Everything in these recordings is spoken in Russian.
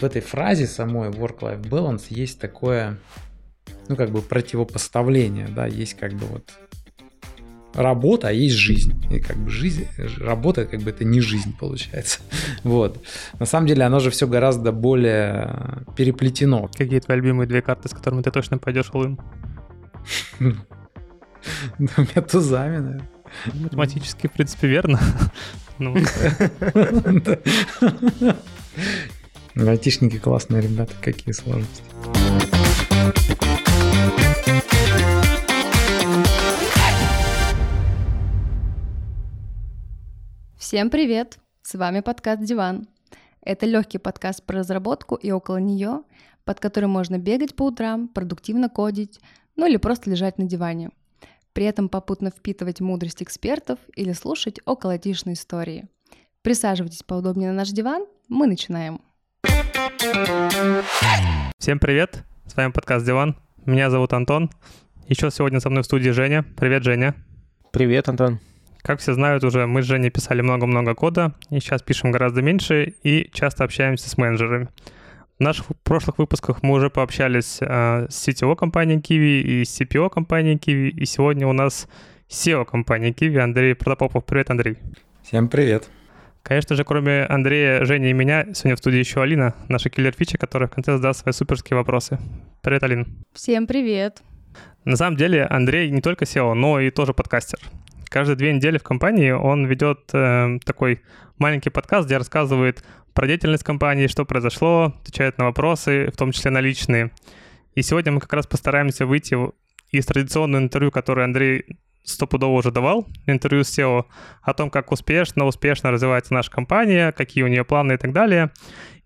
в этой фразе самой work-life balance есть такое, ну, как бы противопоставление, да, есть как бы вот работа, а есть жизнь. И как бы жизнь, работа, как бы это не жизнь получается. Вот. На самом деле оно же все гораздо более переплетено. Какие твои любимые две карты, с которыми ты точно пойдешь all У меня тузами, наверное. Математически, в принципе, верно. Айтишники классные ребята, какие сложности. Всем привет! С вами подкаст «Диван». Это легкий подкаст про разработку и около нее, под которым можно бегать по утрам, продуктивно кодить, ну или просто лежать на диване. При этом попутно впитывать мудрость экспертов или слушать околотишные истории. Присаживайтесь поудобнее на наш диван, мы начинаем. Всем привет! С вами подкаст «Диван». Меня зовут Антон. Еще сегодня со мной в студии Женя. Привет, Женя. Привет, Антон. Как все знают уже, мы с Женей писали много-много кода, и сейчас пишем гораздо меньше, и часто общаемся с менеджерами. В наших прошлых выпусках мы уже пообщались э, с CTO компании Kiwi и с CPO компании Kiwi, и сегодня у нас SEO компании Kiwi Андрей Протопопов. Привет, Андрей. Всем привет. Конечно же, кроме Андрея, Жени и меня, сегодня в студии еще Алина, наша киллер-фича, которая в конце задаст свои суперские вопросы. Привет, Алин. Всем привет. На самом деле Андрей не только SEO, но и тоже подкастер каждые две недели в компании он ведет э, такой маленький подкаст, где рассказывает про деятельность компании, что произошло, отвечает на вопросы, в том числе на личные. И сегодня мы как раз постараемся выйти из традиционного интервью, которое Андрей стопудово уже давал, интервью с SEO, о том, как успешно, успешно развивается наша компания, какие у нее планы и так далее.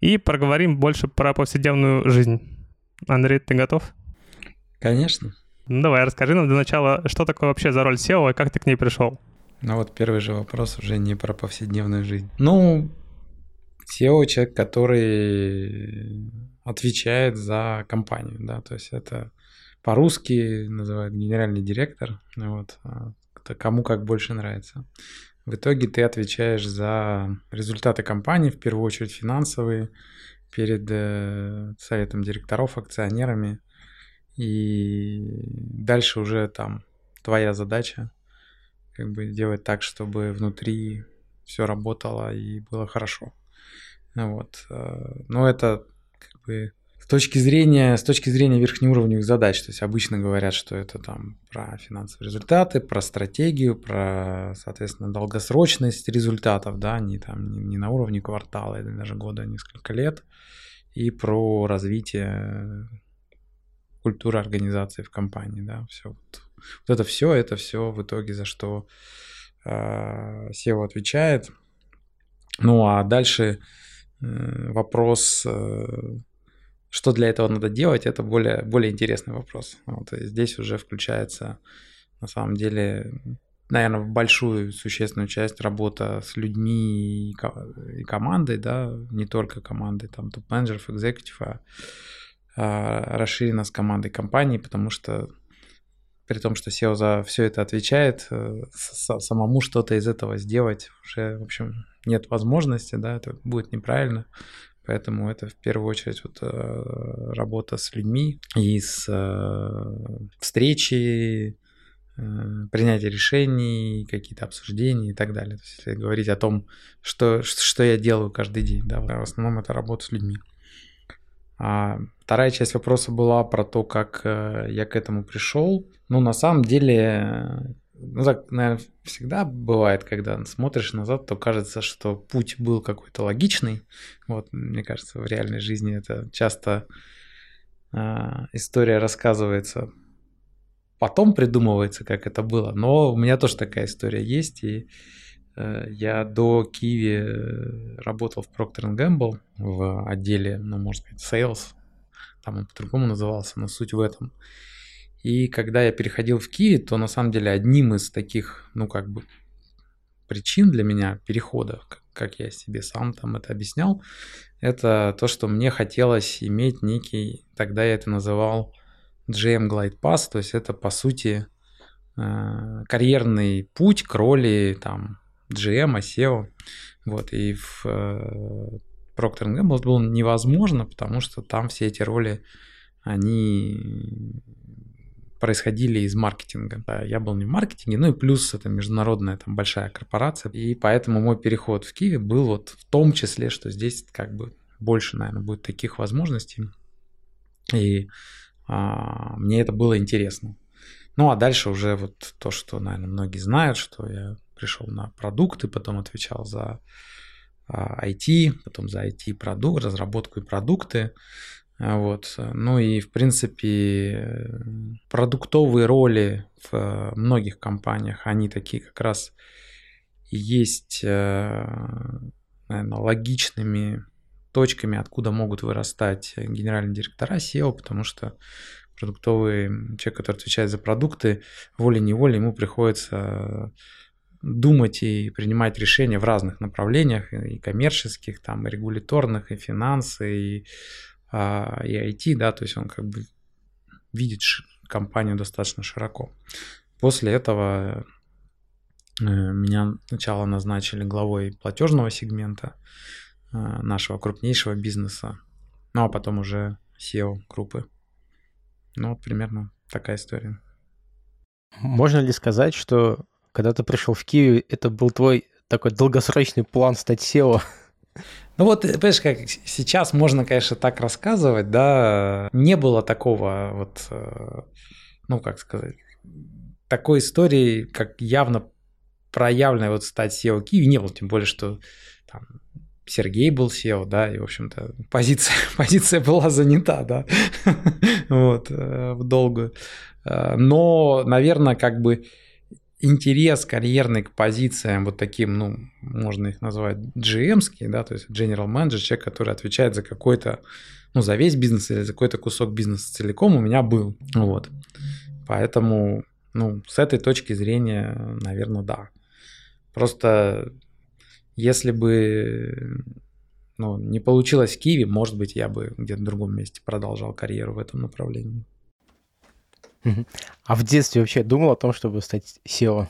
И проговорим больше про повседневную жизнь. Андрей, ты готов? Конечно. Ну давай, расскажи нам для начала, что такое вообще за роль SEO и как ты к ней пришел? Ну вот первый же вопрос уже не про повседневную жизнь. Ну, SEO человек, который отвечает за компанию, да, то есть это по-русски называют генеральный директор, вот, а кому как больше нравится. В итоге ты отвечаешь за результаты компании, в первую очередь финансовые, перед э, советом директоров, акционерами, и дальше уже там твоя задача как бы делать так, чтобы внутри все работало и было хорошо. Вот. Э, но это как бы с точки зрения, с точки зрения верхнеуровневых задач, то есть обычно говорят, что это там про финансовые результаты, про стратегию, про, соответственно, долгосрочность результатов, да, не там не, не на уровне квартала или даже года, а несколько лет, и про развитие культура организации в компании, да, все. Вот, вот это все, это все в итоге за что э, SEO отвечает. Ну а дальше э, вопрос, э, что для этого надо делать, это более, более интересный вопрос. Вот, и здесь уже включается на самом деле наверное, большую существенную часть работа с людьми и, и командой, да, не только командой, там, топ-менеджеров, экзекутив, а а, расширена с командой компании, потому что при том, что SEO за все это отвечает, э, самому что-то из этого сделать уже, в общем, нет возможности, да, это будет неправильно. Поэтому это в первую очередь вот э, работа с людьми и с э, встречи, принятие решений, какие-то обсуждения и так далее. То есть, если говорить о том, что, что я делаю каждый день, да, в основном это работа с людьми. А вторая часть вопроса была про то, как э, я к этому пришел. Ну, на самом деле, ну так, наверное, всегда бывает, когда смотришь назад, то кажется, что путь был какой-то логичный. Вот, мне кажется, в реальной жизни это часто э, история рассказывается, потом придумывается, как это было. Но у меня тоже такая история есть, и Э, я до Киви э, работал в Procter Gamble в отделе, ну, можно сказать, sales. Там он по-другому назывался, но суть в этом. И когда я переходил в Киви, то на самом деле одним из таких, ну, как бы, причин для меня перехода, как я себе сам там это объяснял, это то, что мне хотелось иметь некий, тогда я это называл GM Glide Pass, то есть это, по сути, э, карьерный путь к роли там GM, SEO. Вот, и в, э, Procter Gamble было невозможно, потому что там все эти роли, они происходили из маркетинга. Я был не в маркетинге, ну и плюс это международная там большая корпорация. И поэтому мой переход в Киеве был вот в том числе, что здесь как бы больше, наверное, будет таких возможностей. И а, мне это было интересно. Ну а дальше уже вот то, что, наверное, многие знают, что я пришел на продукты, потом отвечал за IT, а, потом за IT-продукт, разработку и продукты. А, вот. Ну и, в принципе, продуктовые роли в многих компаниях, они такие как раз есть, э, наверное, логичными точками, откуда могут вырастать генеральные директора SEO, потому что продуктовый человек, который отвечает за продукты, волей-неволей ему приходится думать и принимать решения в разных направлениях, и коммерческих, там, и регуляторных, и финансы, и, а, и IT, да, то есть он как бы видит компанию достаточно широко. После этого э, меня сначала назначили главой платежного сегмента э, нашего крупнейшего бизнеса, ну а потом уже SEO группы. Ну вот примерно такая история. Можно ли сказать, что когда ты пришел в Киев, это был твой такой долгосрочный план стать SEO? Ну вот, понимаешь, как сейчас можно, конечно, так рассказывать, да, не было такого вот, э, ну, как сказать, такой истории, как явно проявленной вот стать SEO Киеве не было, тем более, что там Сергей был SEO, да, и, в общем-то, позиция, позиция была занята, да, вот, э, в долгую. Э, но, наверное, как бы интерес карьерный к позициям вот таким, ну, можно их назвать gm да, то есть General Manager, человек, который отвечает за какой-то, ну, за весь бизнес или за какой-то кусок бизнеса целиком у меня был, вот. Поэтому, ну, с этой точки зрения, наверное, да. Просто если бы ну, не получилось в Киеве, может быть, я бы где-то в другом месте продолжал карьеру в этом направлении. А в детстве вообще думал о том, чтобы стать SEO?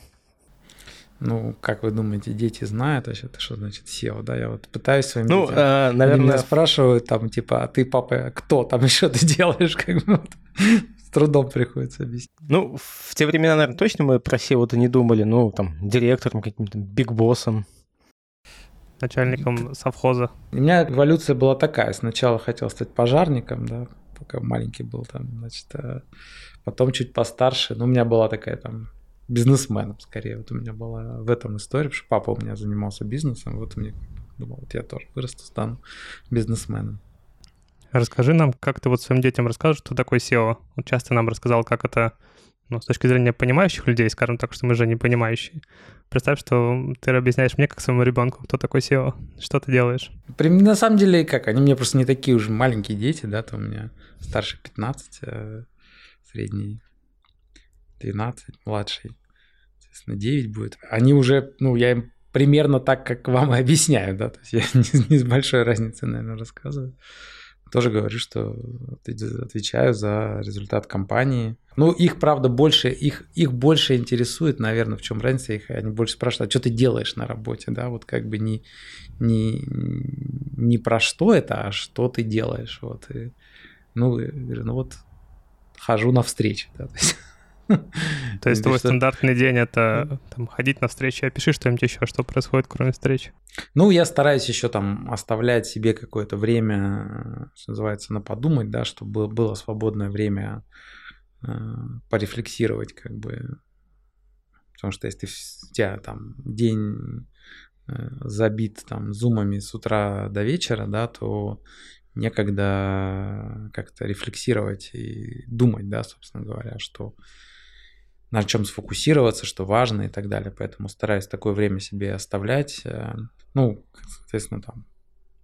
Ну, как вы думаете, дети знают вообще, что значит SEO, да? Я вот пытаюсь своим ну, детям, э, наверное... меня спрашивают там, типа, а ты, папа, кто там еще ты делаешь? Как бы вот, с трудом приходится объяснить. Ну, в те времена, наверное, точно мы про SEO-то не думали, ну, там, директором, каким-то бигбоссом. Начальником совхоза. У меня эволюция была такая. Сначала хотел стать пожарником, да, пока маленький был там, значит, а Потом чуть постарше, ну, у меня была такая там бизнесменом скорее. Вот у меня была в этом история, потому что папа у меня занимался бизнесом, вот мне думал, вот я тоже вырасту, стану бизнесменом. Расскажи нам, как ты вот своим детям расскажешь, что такое SEO? Вот часто нам рассказал, как это ну, с точки зрения понимающих людей, скажем так, что мы же не понимающие. Представь, что ты объясняешь мне, как своему ребенку, кто такой SEO, что ты делаешь. На самом деле, как, они мне просто не такие уже маленькие дети, да, то у меня старше 15, средний 12, младший, соответственно, 9 будет. Они уже, ну, я им примерно так, как вам и объясняю, да, то есть я не, не с большой разницей, наверное, рассказываю. Тоже говорю, что отвечаю за результат компании. Ну, их, правда, больше, их, их больше интересует, наверное, в чем разница их, они больше спрашивают, а что ты делаешь на работе, да, вот как бы не, не, не про что это, а что ты делаешь, вот. И, ну, говорю, ну вот хожу на встречи. Да, то есть, то есть твой стандартный день это там, ходить на встречи, опиши что-нибудь еще, что происходит, кроме встречи. Ну, я стараюсь еще там оставлять себе какое-то время, что называется, на подумать, да, чтобы было свободное время э, порефлексировать, как бы. Потому что если у тебя там день э, забит там зумами с утра до вечера, да, то некогда как-то рефлексировать и думать, да, собственно говоря, что на чем сфокусироваться, что важно и так далее. Поэтому стараюсь такое время себе оставлять. Э, ну, соответственно, там,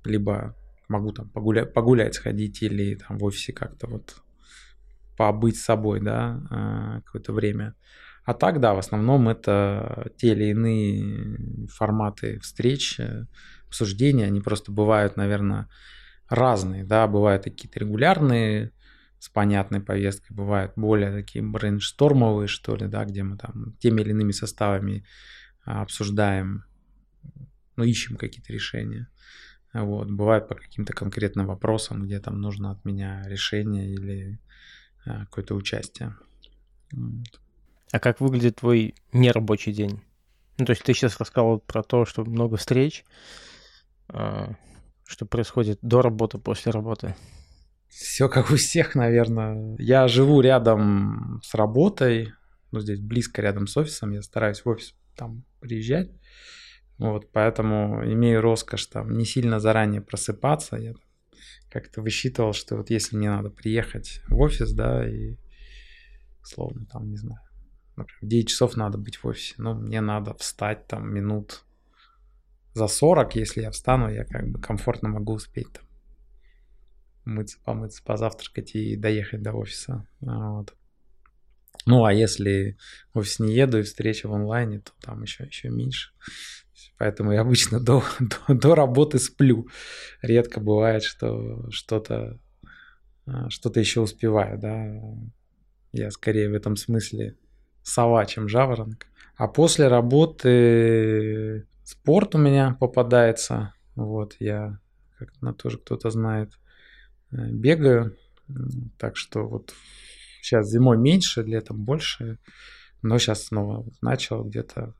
либо могу там погулять, погулять сходить или там в офисе как-то вот побыть собой, да, э, какое-то время. А так, да, в основном это те или иные форматы встреч, э, обсуждения, они просто бывают, наверное, разные, да, бывают какие-то регулярные с понятной повесткой, бывают более такие брейнштормовые, что ли, да, где мы там теми или иными составами а, обсуждаем, ну, ищем какие-то решения. Вот, бывает по каким-то конкретным вопросам, где там нужно от меня решение или а, какое-то участие. А как выглядит твой нерабочий день? Ну, то есть ты сейчас рассказал про то, что много встреч, а, что происходит до работы, после работы. Все как у всех, наверное. Я живу рядом с работой, ну, здесь близко рядом с офисом, я стараюсь в офис там приезжать. Вот, поэтому имею роскошь там не сильно заранее просыпаться. Я как-то высчитывал, что вот если мне надо приехать в офис, да, и словно там, не знаю, например, в 9 часов надо быть в офисе, но мне надо встать там минут за 40, если я встану, я как бы комфортно могу успеть там мыться, помыться, позавтракать и доехать до офиса. Вот. Ну, а если в офис не еду и встреча в онлайне, то там еще, еще меньше. Поэтому я обычно до, до, до работы сплю. Редко бывает, что что-то а, что-то еще успеваю, да. Я скорее в этом смысле сова, чем жаворонок. А после работы спорт у меня попадается. Вот, я, как на тоже кто-то знает, э, бегаю. Так что вот Сейчас зимой меньше, летом больше. Но сейчас снова начал где-то...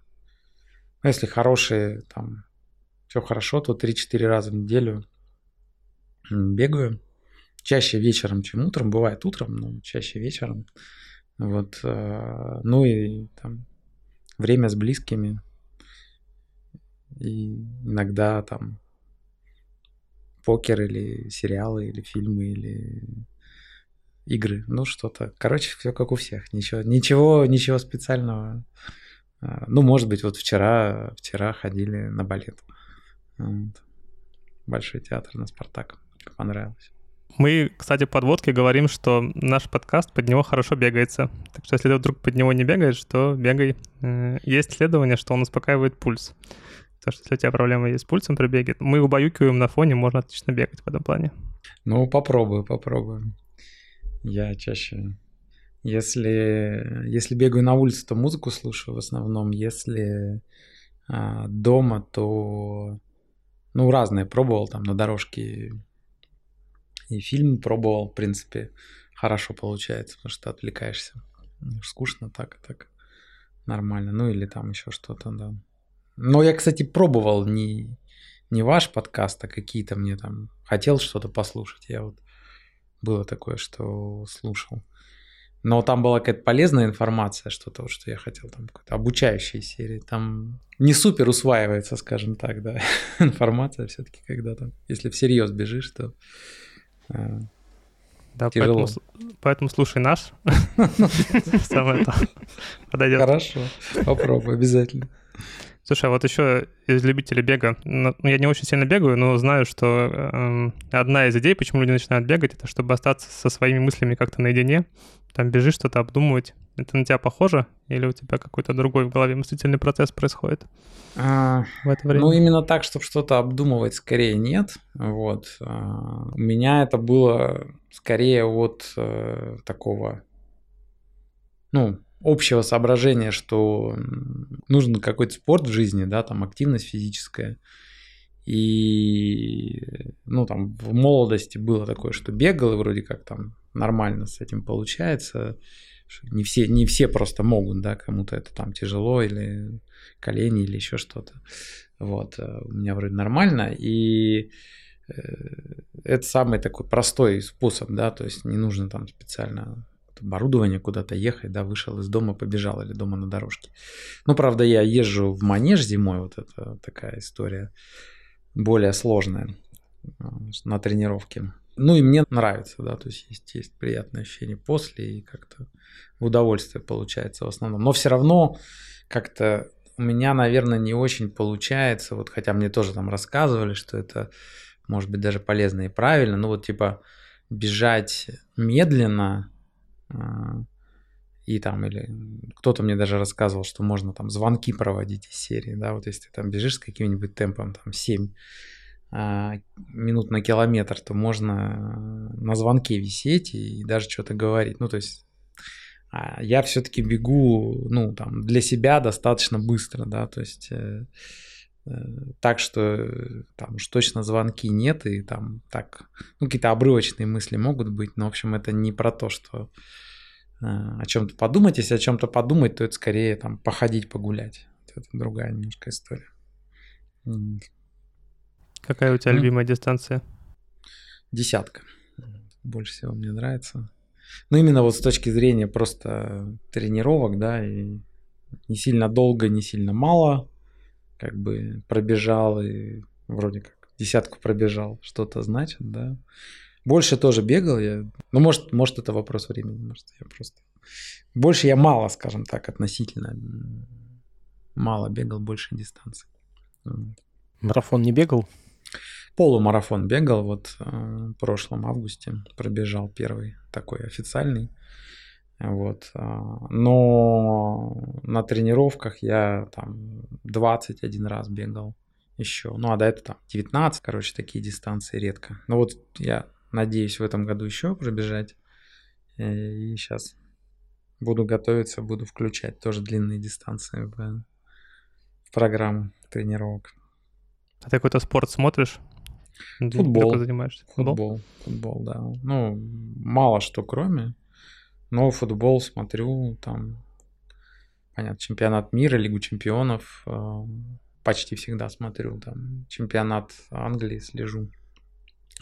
Ну, если хорошие, там, все хорошо, то 3-4 раза в неделю бегаю. Чаще вечером, чем утром. Бывает утром, но чаще вечером. Вот. Э, ну и там время с близкими. И иногда там покер или сериалы, или фильмы, или игры, ну что-то. Короче, все как у всех. Ничего, ничего, ничего специального. А, ну, может быть, вот вчера, вчера ходили на балет. Вот. Большой театр на Спартак. Понравилось. Мы, кстати, подводки говорим, что наш подкаст под него хорошо бегается. Так что если ты вдруг под него не бегаешь, то бегай. Э, есть исследование, что он успокаивает пульс. Так что если у тебя проблемы есть с пульсом при беге, мы убаюкиваем на фоне, можно отлично бегать в этом плане. Ну, попробую, попробую. Я чаще... Если, если бегаю на улице, то музыку слушаю в основном. Если а, дома, то... Ну, разные пробовал там на дорожке. И фильм пробовал, в принципе, хорошо получается, потому что отвлекаешься. Скучно так, так нормально. Ну, или там еще что-то, да. Но я, кстати, пробовал не, не ваш подкаст, а какие-то мне там... Хотел что-то послушать. Я вот было такое, что слушал. Но там была какая-то полезная информация, что-то, вот, что я хотел, там какой-то обучающей серии. Там не супер усваивается, скажем так, да, информация все-таки, когда там, если всерьез бежишь, то э, да, тяжело. Поэтому, поэтому слушай наш. Самое то. Подойдет. Хорошо, попробуй обязательно. Слушай, а вот еще из любителей бега, ну, я не очень сильно бегаю, но знаю, что э, одна из идей, почему люди начинают бегать, это чтобы остаться со своими мыслями как-то наедине, там бежишь, что-то обдумывать. Это на тебя похоже? Или у тебя какой-то другой в голове мыслительный процесс происходит а, в это время? Ну, именно так, чтобы что-то обдумывать, скорее нет. Вот. А, у меня это было скорее вот э, такого, ну, общего соображения, что нужен какой-то спорт в жизни, да, там активность физическая. И, ну, там в молодости было такое, что бегал, и вроде как там нормально с этим получается. Не все, не все просто могут, да, кому-то это там тяжело, или колени, или еще что-то. Вот, э, у меня вроде нормально, и э, это самый такой простой способ, да, то есть не нужно там специально оборудование, куда-то ехать, да, вышел из дома, побежал или дома на дорожке. Ну, правда, я езжу в манеж зимой, вот это такая история более сложная а, на тренировке. Ну и мне нравится, да, то есть есть, есть приятное ощущение после и как-то удовольствие получается в основном. Но все равно как-то у меня, наверное, не очень получается, вот хотя мне тоже там рассказывали, что это может быть даже полезно и правильно, ну вот типа бежать медленно, и там, или кто-то мне даже рассказывал, что можно там звонки проводить из серии, да, вот если ты там бежишь с каким-нибудь темпом, там 7 а, минут на километр, то можно на звонке висеть и даже что-то говорить. Ну, то есть а, я все-таки бегу, ну, там, для себя достаточно быстро, да, то есть э, так что э, там уж точно звонки нет, и там так, ну, какие-то обрывочные мысли могут быть, но, в общем, это не про то, что э, о чем-то подумать. Если о чем-то подумать, то это скорее там походить, погулять. Это другая немножко история. Какая у тебя любимая дистанция? Десятка. Больше всего мне нравится. Ну, именно вот с точки зрения просто тренировок, да, и не сильно долго, не сильно мало, как бы пробежал и вроде как десятку пробежал, что-то значит, да. Больше тоже бегал я. Ну, может, может это вопрос времени, может, я просто... Больше я мало, скажем так, относительно. Мало бегал, больше дистанции. Марафон не бегал? Полумарафон бегал вот э, в прошлом августе, пробежал первый такой официальный. Вот. А, но на тренировках я там 21 раз бегал еще. Ну, а до этого там 19, короче, такие дистанции редко. Ну вот я надеюсь в этом году еще пробежать. И сейчас буду готовиться, буду включать тоже длинные дистанции в, в программу тренировок. А ты какой-то спорт смотришь? Футбол. занимаешься? Футбол? Футбол, футбол, да. Ну, мало что кроме но футбол смотрю, там, понятно, чемпионат мира, Лигу чемпионов э, почти всегда смотрю, там, чемпионат Англии слежу,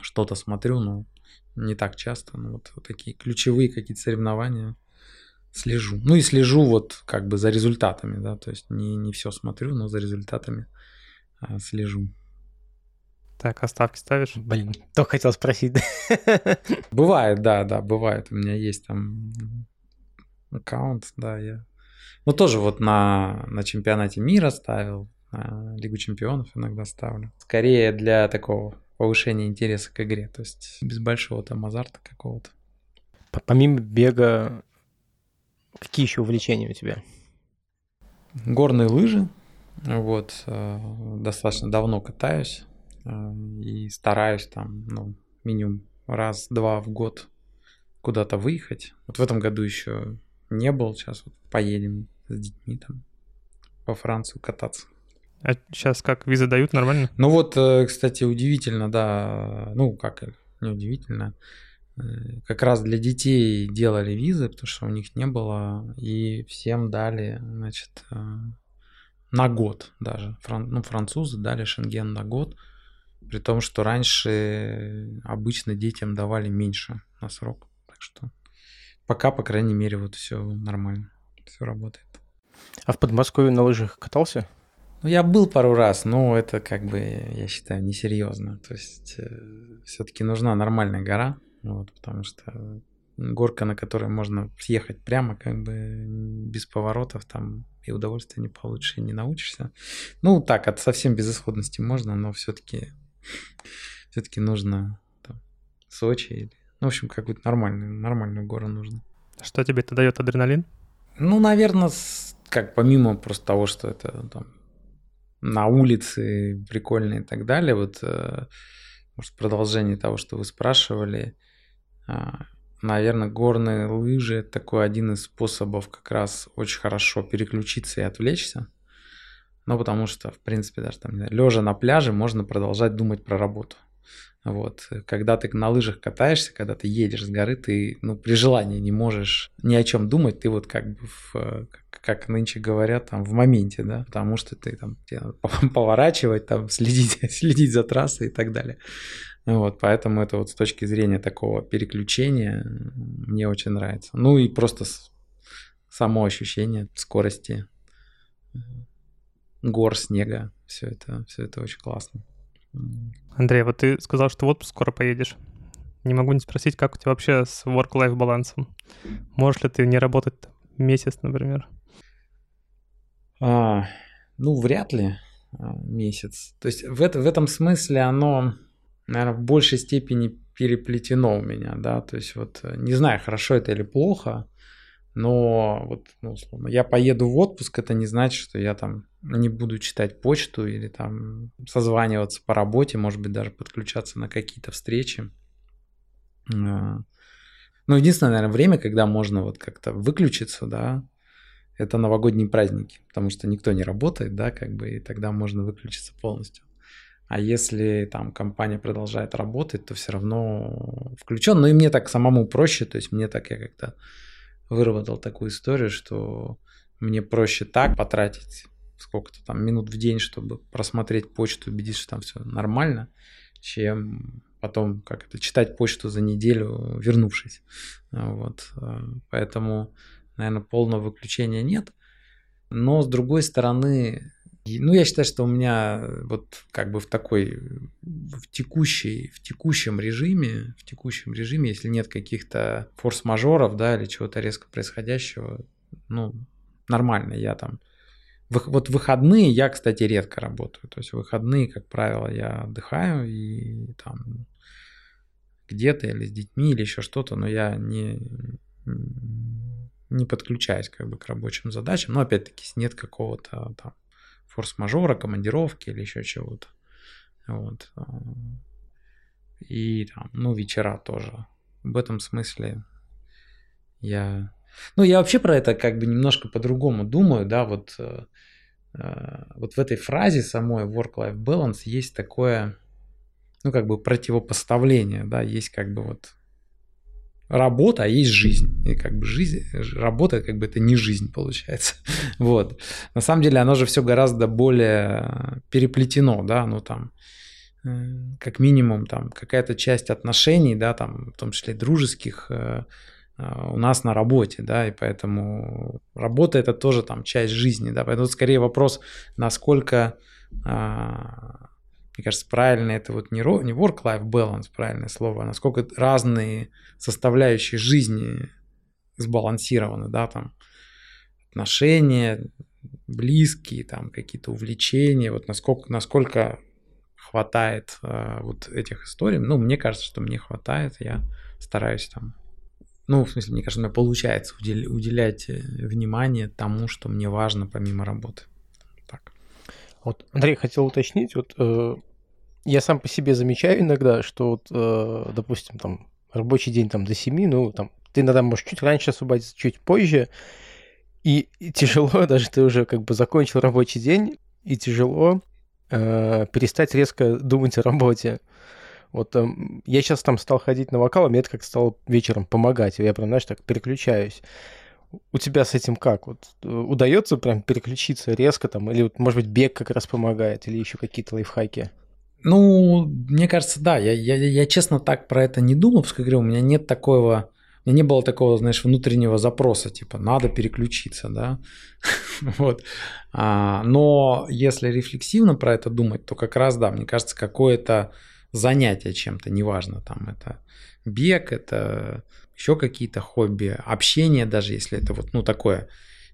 что-то смотрю, но не так часто, но вот, вот такие ключевые какие-то соревнования слежу. Ну и слежу вот как бы за результатами, да, то есть не, не все смотрю, но за результатами а, слежу. Так, оставки ставишь? Блин, только хотел спросить. Бывает, да, да, бывает. У меня есть там аккаунт, да, я... Ну, тоже вот на, на чемпионате мира ставил, на Лигу чемпионов иногда ставлю. Скорее для такого повышения интереса к игре, то есть без большого там азарта какого-то. Помимо бега, какие еще увлечения у тебя? Горные лыжи. Вот, э, достаточно давно катаюсь. Э, и стараюсь там, ну, минимум раз-два в год куда-то выехать. Вот в этом году еще не был, сейчас вот поедем с детьми там по Францию кататься. А сейчас как, визы дают нормально? Ну вот, э, кстати, удивительно, да, ну как, не удивительно, э, как раз для детей делали визы, потому что у них не было, и всем дали, значит, на год даже. Фран, ну, французы дали шенген на год. При том, что раньше обычно детям давали меньше на срок. Так что пока, по крайней мере, вот все нормально, все работает. А в Подмосковье на лыжах катался? Ну, я был пару раз, но это как бы, я считаю, несерьезно. То есть э, все-таки нужна нормальная гора, вот, потому что горка, на которой можно съехать прямо, как бы без поворотов, там и удовольствия не получишь, и не научишься. Ну, так, от совсем безысходности можно, но все-таки все-таки нужно там, Сочи или... Ну, в общем, какую-то нормальную, нормальную гору нужно. Что тебе это дает адреналин? Ну, наверное, как помимо просто того, что это там на улице прикольно и так далее, вот, э, может, продолжение того, что вы спрашивали, а, наверное, горные лыжи – это такой один из способов как раз очень хорошо переключиться и отвлечься. Ну, потому что, в принципе, даже там, лежа на пляже, можно продолжать думать про работу. Вот. Когда ты на лыжах катаешься, когда ты едешь с горы, ты ну, при желании не можешь ни о чем думать, ты вот как бы, в, как нынче говорят, там в моменте, да, потому что ты там тебе надо поворачивать, там следить, следить за трассой и так далее. Вот, поэтому это вот с точки зрения такого переключения мне очень нравится. Ну и просто само ощущение скорости гор, снега. Все это, все это очень классно. Андрей, вот ты сказал, что в отпуск скоро поедешь. Не могу не спросить, как у тебя вообще с work-life балансом? Можешь ли ты не работать месяц, например? А, ну, вряд ли а, месяц. То есть в, это, в этом смысле оно, наверное, в большей степени переплетено у меня, да, то есть вот э, не знаю, хорошо это или плохо, но вот, ну, условно, я поеду в отпуск, это не значит, что я там не буду читать почту или там созваниваться по работе, может быть, даже подключаться на какие-то встречи. А, ну, единственное, наверное, время, когда можно вот как-то выключиться, да, это новогодние праздники, потому что никто не работает, да, как бы, и тогда можно выключиться полностью. А если там компания продолжает работать, то все равно включен. Ну и мне так самому проще, то есть мне так я как-то выработал такую историю, что мне проще так потратить сколько-то там минут в день, чтобы просмотреть почту, убедиться, что там все нормально, чем потом как это читать почту за неделю, вернувшись. Вот. Поэтому, наверное, полного выключения нет. Но с другой стороны, ну, я считаю, что у меня вот как бы в такой, в текущей, в текущем режиме, в текущем режиме, если нет каких-то форс-мажоров, да, или чего-то резко происходящего, ну, нормально, я там вот выходные я, кстати, редко работаю. То есть выходные, как правило, я отдыхаю и там где-то или с детьми или еще что-то, но я не, не подключаюсь как бы к рабочим задачам. Но опять-таки, нет какого-то там форс-мажора, командировки или еще чего-то. Вот. И там, ну, вечера тоже. В этом смысле я ну, я вообще про это как бы немножко по-другому думаю, да, вот, э, вот в этой фразе самой work-life balance есть такое, ну, как бы противопоставление, да, есть как бы вот работа, а есть жизнь. И как бы жизнь, работа, как бы это не жизнь получается. вот. На самом деле оно же все гораздо более переплетено, да, ну там, э, как минимум там какая-то часть отношений, да, там, в том числе дружеских, а, у нас на работе, да, и поэтому работа это тоже там часть жизни, да, поэтому скорее вопрос, насколько, а, мне кажется, правильно это вот не work-life balance, правильное слово, а насколько разные составляющие жизни сбалансированы, да, там отношения, близкие, там какие-то увлечения, вот насколько, насколько хватает э, вот этих историй. Ну, мне кажется, что мне хватает, я стараюсь там ну, в смысле, мне кажется, у меня получается уделять э, внимание тому, что мне важно помимо работы. Так. Вот, Андрей, хотел уточнить, вот э, я сам по себе замечаю иногда, что вот, э, допустим, там рабочий день там до 7, ну, там, ты иногда можешь чуть раньше освободиться, чуть позже, и, и тяжело, даже ты уже как бы закончил рабочий день, и тяжело э, перестать резко думать о работе. Вот эм, я сейчас там стал ходить на вокал, а мне это как стало вечером помогать. Я прям, знаешь, так переключаюсь. У тебя с этим как? Вот э, удается прям переключиться резко там? Или, может быть, бег как раз помогает? Или еще какие-то лайфхаки? Ну, мне кажется, да. Я, я, я честно так про это не думал, потому что, говорю, у меня нет такого... У меня не было такого, знаешь, внутреннего запроса, типа, надо переключиться, да. вот. А, но если рефлексивно про это думать, то как раз, да, мне кажется, какое-то занятие чем-то, неважно, там это бег, это еще какие-то хобби, общение даже, если это вот, ну, такое,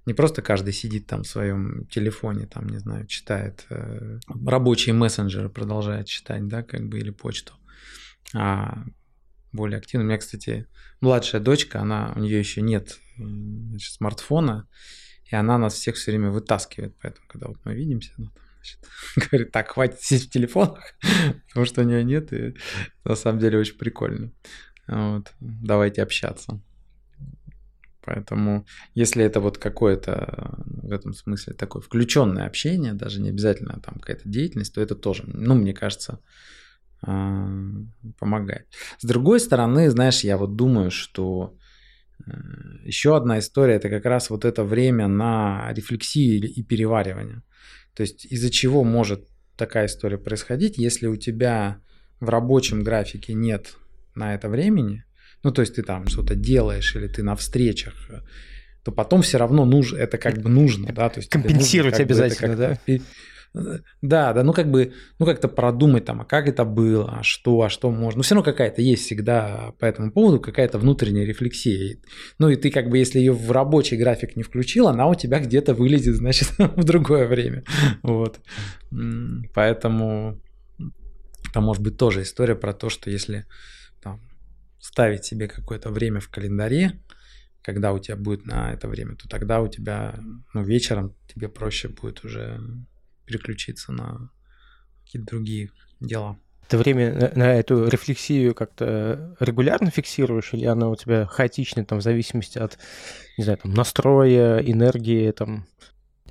не просто каждый сидит там в своем телефоне, там, не знаю, читает э, рабочие мессенджеры, продолжает читать, да, как бы, или почту, а более активно. У меня, кстати, младшая дочка, она, у нее еще нет значит, смартфона, и она нас всех все время вытаскивает, поэтому, когда вот мы видимся, ну, Значит, говорит, так, хватит сидеть в телефонах, потому что у нее нет, и на самом деле очень прикольно. Вот, давайте общаться. Поэтому, если это вот какое-то в этом смысле такое включенное общение, даже не обязательно там какая-то деятельность, то это тоже, ну, мне кажется, а, помогает. С другой стороны, знаешь, я вот думаю, что э, еще одна история это как раз вот это время на рефлексию и переваривание. То есть из-за чего может такая история происходить, если у тебя в рабочем графике нет на это времени, ну то есть ты там что-то делаешь или ты на встречах, то потом все равно нужно, это как бы нужно, да, то есть компенсировать нужно, обязательно, да? Да, да, ну как бы, ну как-то продумать там, а как это было, а что, а что можно. Но все равно какая-то есть всегда по этому поводу какая-то внутренняя рефлексия. Ну и ты как бы, если ее в рабочий график не включил, она у тебя где-то вылезет, значит, в другое время. Вот. Поэтому это может быть тоже история про то, что если там, ставить себе какое-то время в календаре, когда у тебя будет на это время, то тогда у тебя ну, вечером тебе проще будет уже переключиться на какие-то другие дела. Ты время на, эту рефлексию как-то регулярно фиксируешь, или она у тебя хаотична, там, в зависимости от, не знаю, там, настроя, энергии, там?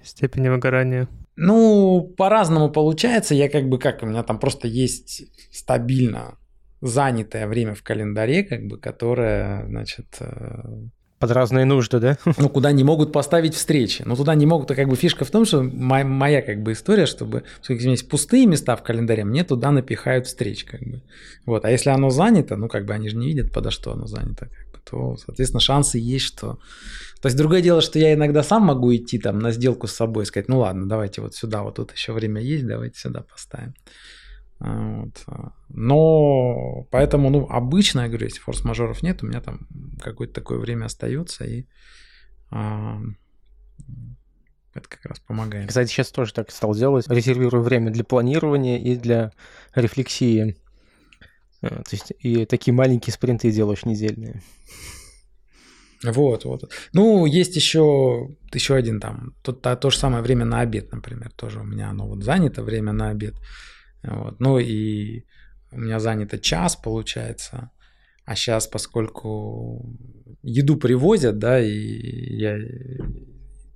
Степени выгорания. Ну, по-разному получается. Я как бы как, у меня там просто есть стабильно занятое время в календаре, как бы, которое, значит, э, под разные нужды, да? Ну, куда не могут поставить встречи. Но туда не могут, как бы фишка в том, что моя, моя как бы история, чтобы, если есть пустые места в календаре, мне туда напихают встреч, как бы. Вот, а если оно занято, ну, как бы они же не видят, подо что оно занято, как бы, то, соответственно, шансы есть, что... То есть, другое дело, что я иногда сам могу идти там на сделку с собой и сказать, ну, ладно, давайте вот сюда, вот тут еще время есть, давайте сюда поставим. Вот. Но поэтому, ну, обычно, я говорю, если форс-мажоров нет, у меня там какое-то такое время остается, и а, это как раз помогает. Кстати, сейчас тоже так стал делать. Резервирую время для планирования и для рефлексии. А, то есть и такие маленькие спринты делаешь недельные. Вот, вот. Ну, есть еще, еще один там. Тут то, то же самое время на обед, например, тоже у меня оно вот занято, время на обед. Вот. Ну и у меня занято час, получается. А сейчас, поскольку еду привозят, да, и я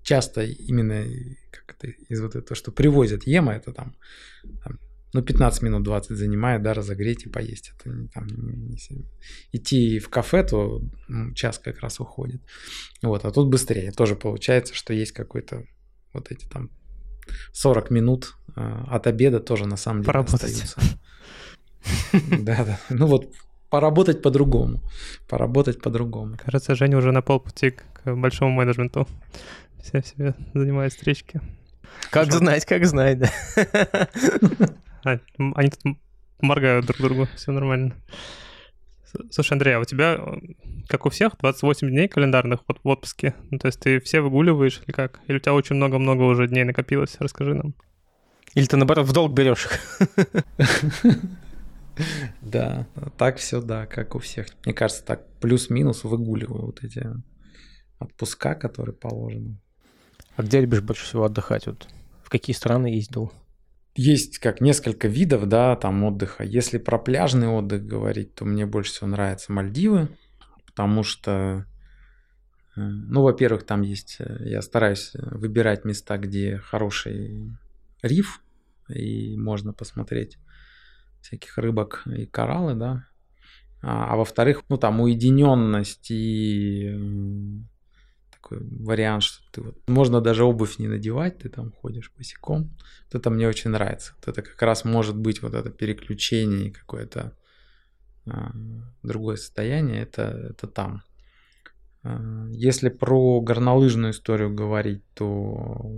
часто именно как это, из вот этого, что привозят ем, это там, там ну, 15 минут 20 занимает, да, разогреть и поесть. Это не, там, не, не, идти в кафе, то час как раз уходит. Вот, а тут быстрее. Тоже получается, что есть какой-то вот эти там 40 минут от обеда тоже на самом деле Поработать. остаются. Да, да. Ну вот поработать по-другому. Поработать по-другому. Кажется, Женя уже на полпути к большому менеджменту. Все себе занимает встречки. Как знать, как знать, да. А, они тут моргают друг другу, все нормально. Слушай, Андрей, а у тебя, как у всех, 28 дней календарных вот в отпуске? Ну, то есть ты все выгуливаешь или как? Или у тебя очень много-много уже дней накопилось? Расскажи нам. Или ты, наоборот, в долг берешь Да, так все, да, как у всех. Мне кажется, так плюс-минус выгуливаю вот эти отпуска, которые положены. А где любишь больше всего отдыхать? Вот в какие страны ездил? есть как несколько видов, да, там отдыха. Если про пляжный отдых говорить, то мне больше всего нравятся Мальдивы, потому что, э, ну, во-первых, там есть, э, я стараюсь выбирать места, где хороший риф, и можно посмотреть всяких рыбок и кораллы, да. А, а во-вторых, ну, там уединенность и такой вариант, что ты вот, можно даже обувь не надевать, ты там ходишь босиком. Вот это мне очень нравится. Вот это как раз может быть вот это переключение какое-то а, другое состояние, это, это там. А, если про горнолыжную историю говорить, то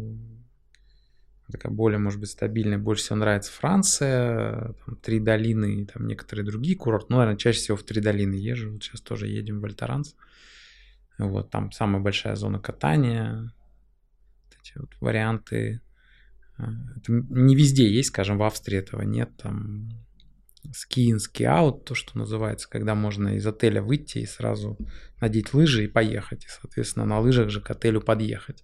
такая более, может быть, стабильная. Больше всего нравится Франция, там, Три долины и там некоторые другие курорты. Ну, наверное, чаще всего в Три долины езжу. Вот сейчас тоже едем в Альтаранс. Вот там самая большая зона катания. Эти вот варианты. Э, это не везде есть, скажем, в Австрии этого нет. Там ski out, то, что называется, когда можно из отеля выйти и сразу надеть лыжи и поехать. И, соответственно, на лыжах же к отелю подъехать.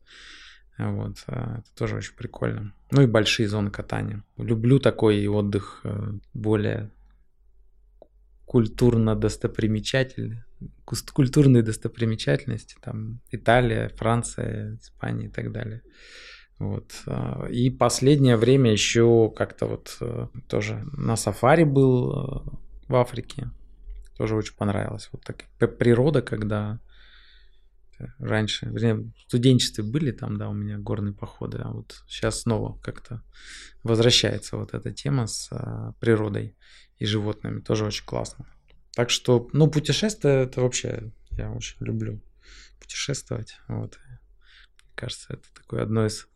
Вот, э, это тоже очень прикольно. Ну и большие зоны катания. Люблю такой отдых э, более культурно достопримечательный, культурные достопримечательности, там Италия, Франция, Испания и так далее. Вот. А, и последнее время еще как-то вот э, тоже на сафари был э, в Африке. Тоже очень понравилось. Вот так природа, когда раньше, вернее, в студенчестве были там, да, у меня горные походы, а вот сейчас снова как-то возвращается вот эта тема с а, природой и животными. Тоже очень классно. Так что, ну, путешествия это вообще я очень люблю путешествовать. Вот. Мне кажется, это такое одно из,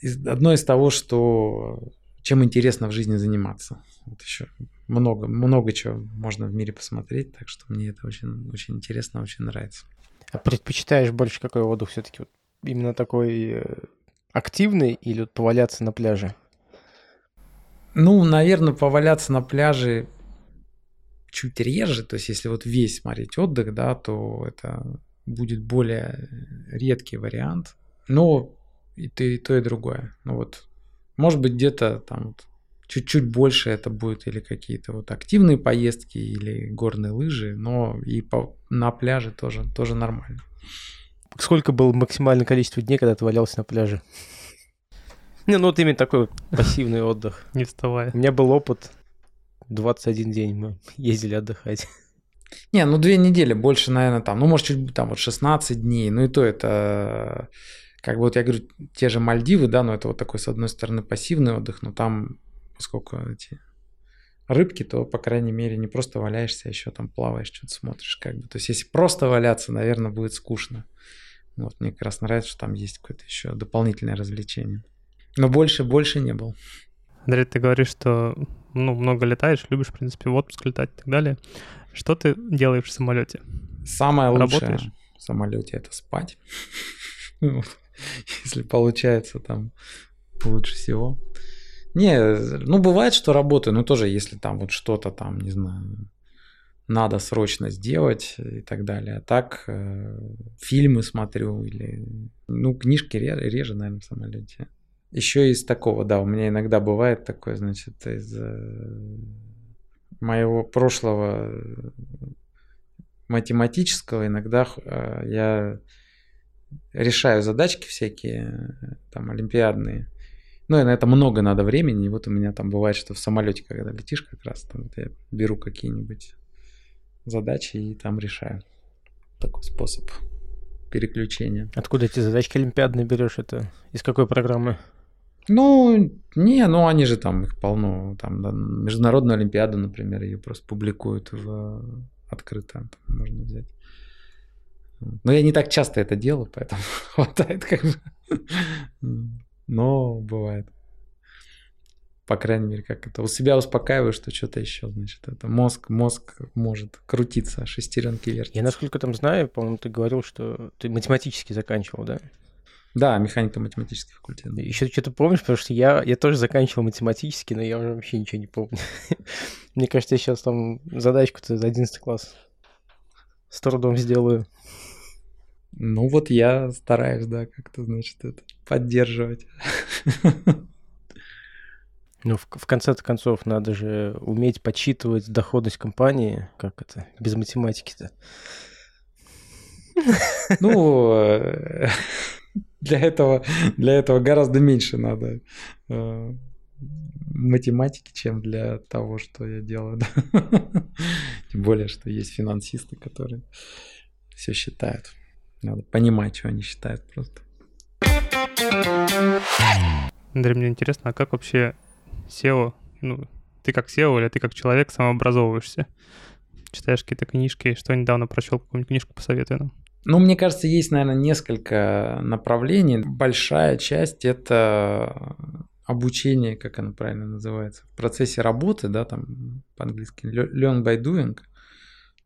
из одно из того, что чем интересно в жизни заниматься. Вот еще много, много чего можно в мире посмотреть, так что мне это очень, очень интересно, очень нравится. А предпочитаешь больше какой отдых все-таки? Вот именно такой э, активный или поваляться на пляже? Ну, наверное, поваляться на пляже чуть реже. То есть, если вот весь смотреть отдых, да, то это будет более редкий вариант. Но и то, и то, и другое. Ну вот, может быть, где-то там вот чуть-чуть больше это будет или какие-то вот активные поездки, или горные лыжи, но и по, на пляже тоже, тоже нормально. Сколько было максимальное количество дней, когда ты валялся на пляже? Не, ну вот именно такой вот пассивный отдых. Не вставая. У меня был опыт 21 день мы ездили отдыхать. Не, ну две недели, больше, наверное, там, ну, может, чуть там вот 16 дней, ну и то это, как бы вот я говорю, те же Мальдивы, да, но это вот такой, с одной стороны, пассивный отдых, но там, поскольку эти рыбки, то, по крайней мере, не просто валяешься, а еще там плаваешь, что-то смотришь, как бы. То есть, если просто валяться, наверное, будет скучно. Вот, мне как раз нравится, что там есть какое-то еще дополнительное развлечение. Но больше, больше не был. Андрей, ты говоришь, что ну, много летаешь, любишь, в принципе, в отпуск летать и так далее. Что ты делаешь в самолете? Самое лучшее Работаешь? в самолете это спать. Если получается там лучше всего. Не, ну бывает, что работаю, но тоже если там вот что-то там, не знаю, надо срочно сделать и так далее. А так э, фильмы смотрю или, ну, книжки реже, реже, наверное, в самолете. Еще из такого, да, у меня иногда бывает такое, значит, из э, моего прошлого э, математического иногда э, я решаю задачки всякие, там, олимпиадные. Ну, и на это много надо времени. И вот у меня там бывает, что в самолете, когда летишь как раз, там вот я беру какие-нибудь задачи и там решаю. Такой способ переключения. Откуда эти задачки олимпиадные берешь? Это из какой программы? Ну, не, ну они же там их полно. Там да, Международную Олимпиаду, например, ее просто публикуют в открыто, там можно взять. Но я не так часто это делаю, поэтому хватает как бы. Но бывает. По крайней мере, как это. У себя успокаиваю, что что-то еще, значит, это мозг, мозг может крутиться, шестеренки вертятся. Я насколько там знаю, по-моему, ты говорил, что ты математически заканчивал, да? Да, механико-математический факультет. Еще что-то помнишь, потому что я, я тоже заканчивал математический, но я уже вообще ничего не помню. Мне кажется, я сейчас там задачку-то за 11 класс с трудом сделаю. Ну вот я стараюсь, да, как-то, значит, это поддерживать. Ну, в, в конце концов, надо же уметь подсчитывать доходность компании. Как это? Без математики-то. Ну, э, для этого, для этого гораздо меньше надо э, математики, чем для того, что я делаю. Тем более, что есть финансисты, которые все считают. Надо понимать, что они считают просто. Андрей, мне интересно, а как вообще SEO, ну, ты как SEO или ты как человек самообразовываешься? Читаешь какие-то книжки, что недавно прочел, какую-нибудь книжку посоветуй нам? Ну, мне кажется, есть, наверное, несколько направлений. Большая часть это обучение, как оно правильно называется, в процессе работы, да, там по-английски learn by doing.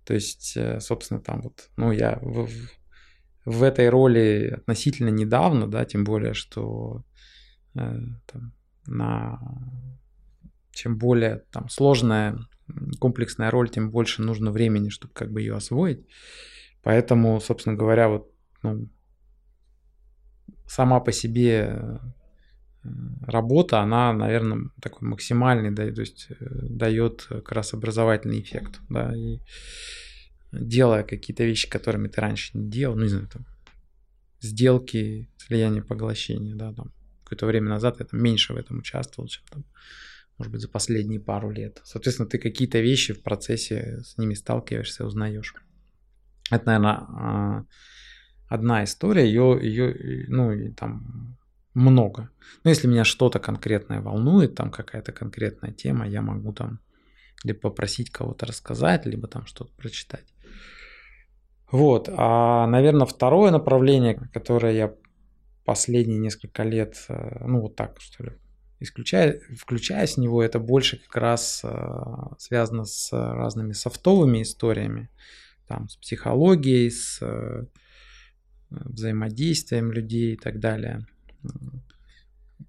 То есть, э, собственно, там вот, ну, я в, этой роли относительно недавно, да, тем более, что э, там, на чем более там сложная комплексная роль, тем больше нужно времени, чтобы как бы ее освоить. Поэтому, собственно говоря, вот ну, сама по себе э, работа, она, наверное, такой максимальный, да, то есть э, дает как раз образовательный эффект, да, и делая какие-то вещи, которыми ты раньше не делал, ну, не знаю, там, сделки, слияние, поглощение, да, там, какое-то время назад я там меньше в этом участвовал, чем там, может быть, за последние пару лет. Соответственно, ты какие-то вещи в процессе с ними сталкиваешься, узнаешь. Это, наверное, а, одна история, ее, ее ну, и там много. Но если меня что-то конкретное волнует, там какая-то конкретная тема, я могу там либо попросить кого-то рассказать, либо там что-то прочитать. Вот, а, наверное, второе направление, которое я последние несколько лет, э, ну вот так, что ли, исключая, включая с него, это больше как раз э, связано с разными софтовыми историями там, с психологией, с э, взаимодействием людей и так далее.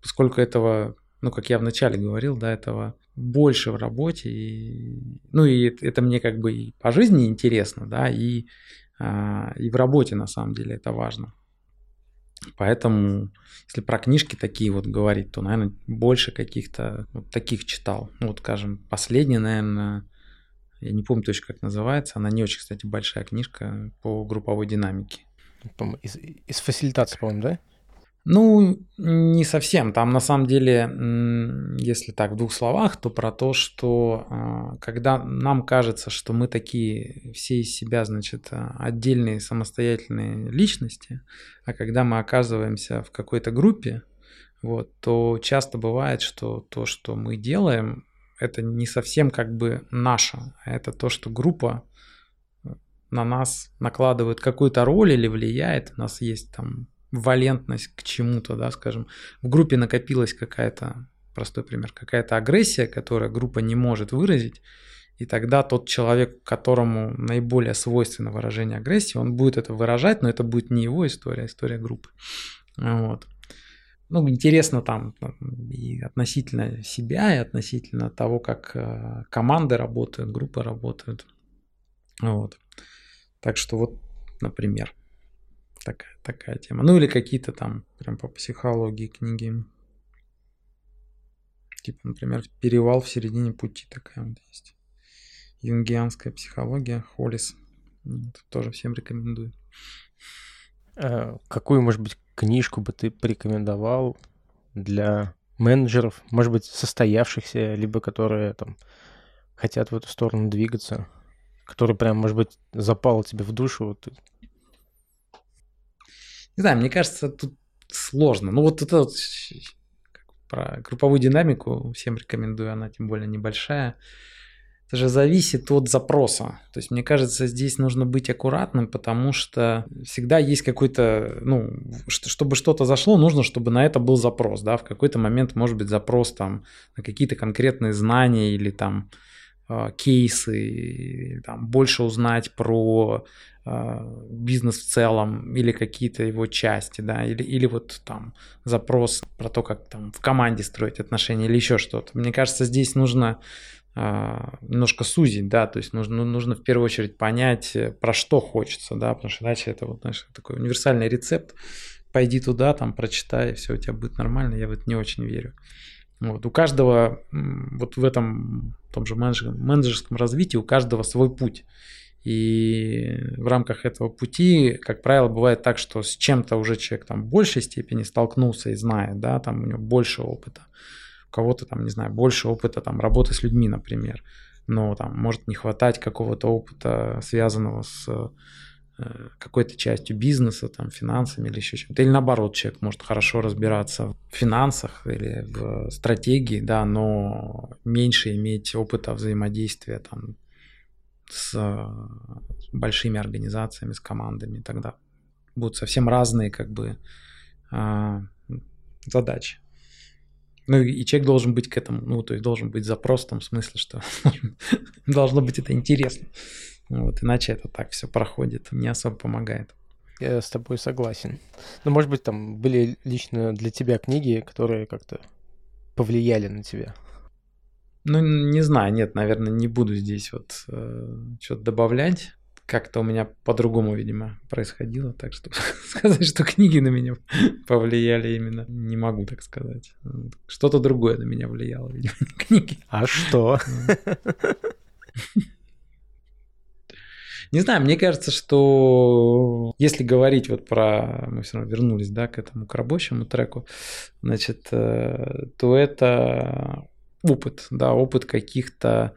Поскольку этого, ну, как я вначале говорил, да, этого больше в работе, и, ну, и это мне как бы и по жизни интересно, да, и, и в работе на самом деле это важно. Поэтому, если про книжки такие вот говорить, то, наверное, больше каких-то вот таких читал. Ну, вот, скажем, последняя, наверное, я не помню точно, как называется. Она не очень, кстати, большая книжка по групповой динамике. Из, из фасилитации, по-моему, да? Ну, не совсем. Там на самом деле, если так в двух словах, то про то, что а, когда нам кажется, что мы такие все из себя, значит, а, отдельные самостоятельные личности, а когда мы оказываемся в какой-то группе, вот, то часто бывает, что то, что мы делаем, это не совсем как бы наше, а это то, что группа на нас накладывает какую-то роль или влияет. У нас есть там валентность к чему-то, да, скажем, в группе накопилась какая-то, простой пример, какая-то агрессия, которую группа не может выразить, и тогда тот человек, которому наиболее свойственно выражение агрессии, он будет это выражать, но это будет не его история, а история группы. Вот. Ну, интересно там и относительно себя, и относительно того, как э, команды работают, группы работают. Вот. Так что вот, например такая, такая тема. Ну или какие-то там прям по психологии книги. Типа, например, «Перевал в середине пути» такая вот есть. Юнгианская психология, Холлис. Вот, тоже всем рекомендую. А какую, может быть, книжку бы ты порекомендовал для менеджеров, может быть, состоявшихся, либо которые там хотят в эту сторону двигаться, который прям, может быть, запал тебе в душу, вот не знаю, мне кажется, тут сложно. Ну вот это вот про групповую динамику всем рекомендую, она тем более небольшая. Это же зависит от запроса. То есть, мне кажется, здесь нужно быть аккуратным, потому что всегда есть какой-то, ну, чтобы что-то зашло, нужно, чтобы на это был запрос, да, в какой-то момент может быть запрос там на какие-то конкретные знания или там э, кейсы, там, больше узнать про а, бизнес в целом или какие-то его части, да, или, или вот там запрос про то, как там в команде строить отношения или еще что-то. Мне кажется, здесь нужно а, немножко сузить, да, то есть нужно, ну, нужно в первую очередь понять, э, про что хочется, да, потому что иначе это вот, знаешь, такой универсальный рецепт, пойди туда, там, прочитай, все у тебя будет нормально, я в это не очень верю. Вот. У каждого, вот в этом том же менеджерском развитии, у каждого свой путь. И в рамках этого пути, как правило, бывает так, что с чем-то уже человек там в большей степени столкнулся и знает, да, там у него больше опыта. У кого-то там, не знаю, больше опыта там работы с людьми, например. Но там может не хватать какого-то опыта, связанного с э, какой-то частью бизнеса, там, финансами или еще чем-то. Или наоборот, человек может хорошо разбираться в финансах или в стратегии, да, но меньше иметь опыта взаимодействия там с большими организациями, с командами, тогда будут совсем разные как бы а, задачи. Ну и человек должен быть к этому, ну то есть должен быть запрос в том смысле, что должно быть это интересно. Вот, иначе это так все проходит, не особо помогает. Я с тобой согласен. Ну, может быть, там были лично для тебя книги, которые как-то повлияли на тебя? Ну, не знаю, нет, наверное, не буду здесь вот э, что-то добавлять. Как-то у меня по-другому, видимо, происходило, так что сказать, что книги на меня повлияли именно, не могу так сказать. Что-то другое на меня влияло, видимо, книги. А что? Не знаю, мне кажется, что если говорить вот про... Мы все равно вернулись, да, к этому, к рабочему треку, значит, э, то это опыт, да, опыт каких-то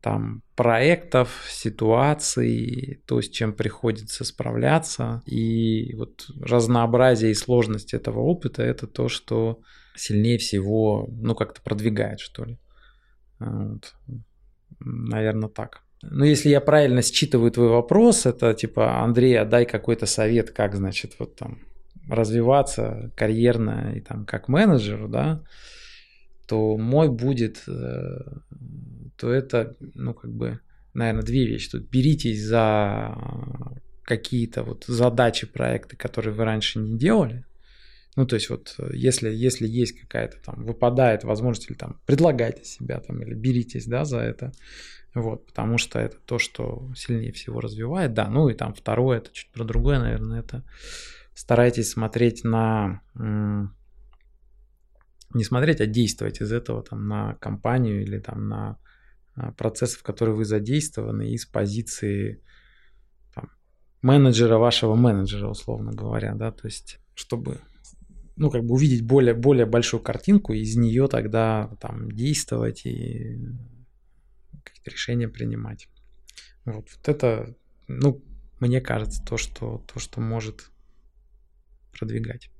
там проектов, ситуаций, то, с чем приходится справляться. И вот разнообразие и сложность этого опыта – это то, что сильнее всего, ну, как-то продвигает, что ли. Вот. Наверное, так. Но если я правильно считываю твой вопрос, это типа, Андрей, дай какой-то совет, как, значит, вот там развиваться карьерно и там как менеджеру, да, то мой будет, э, то это, ну, как бы, наверное, две вещи. Тут беритесь за какие-то вот задачи, проекты, которые вы раньше не делали. Ну, то есть вот если, если есть какая-то там, выпадает возможность, или там предлагайте себя там, или беритесь, да, за это, вот, потому что это то, что сильнее всего развивает, да, ну и там второе, это чуть про другое, наверное, это старайтесь смотреть на не смотреть, а действовать из этого там на компанию или там на а, процессы, в которые вы задействованы из позиции там, менеджера вашего менеджера, условно говоря, да, то есть чтобы ну, как бы увидеть более, более большую картинку, из нее тогда там действовать и какие-то решения принимать. Вот, вот это, ну, мне кажется, то, что, то, что может продвигать.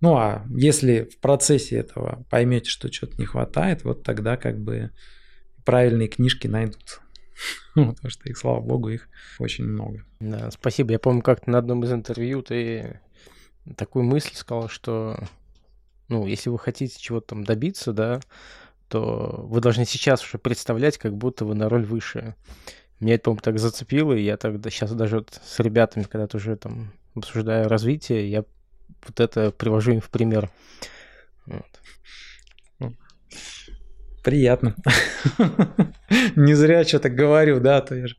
Ну а если в процессе этого поймете, что что-то не хватает, вот тогда как бы правильные книжки найдутся. Потому что их, слава богу, их очень много. Да, спасибо. Я помню, как-то на одном из интервью ты такую мысль сказал, что ну, если вы хотите чего-то там добиться, да, то вы должны сейчас уже представлять, как будто вы на роль выше. Меня это, по-моему, так зацепило, и я тогда сейчас даже вот с ребятами, когда тоже там обсуждаю развитие, я вот это привожу им в пример. Вот. Приятно. Не зря что-то говорю, да, то же...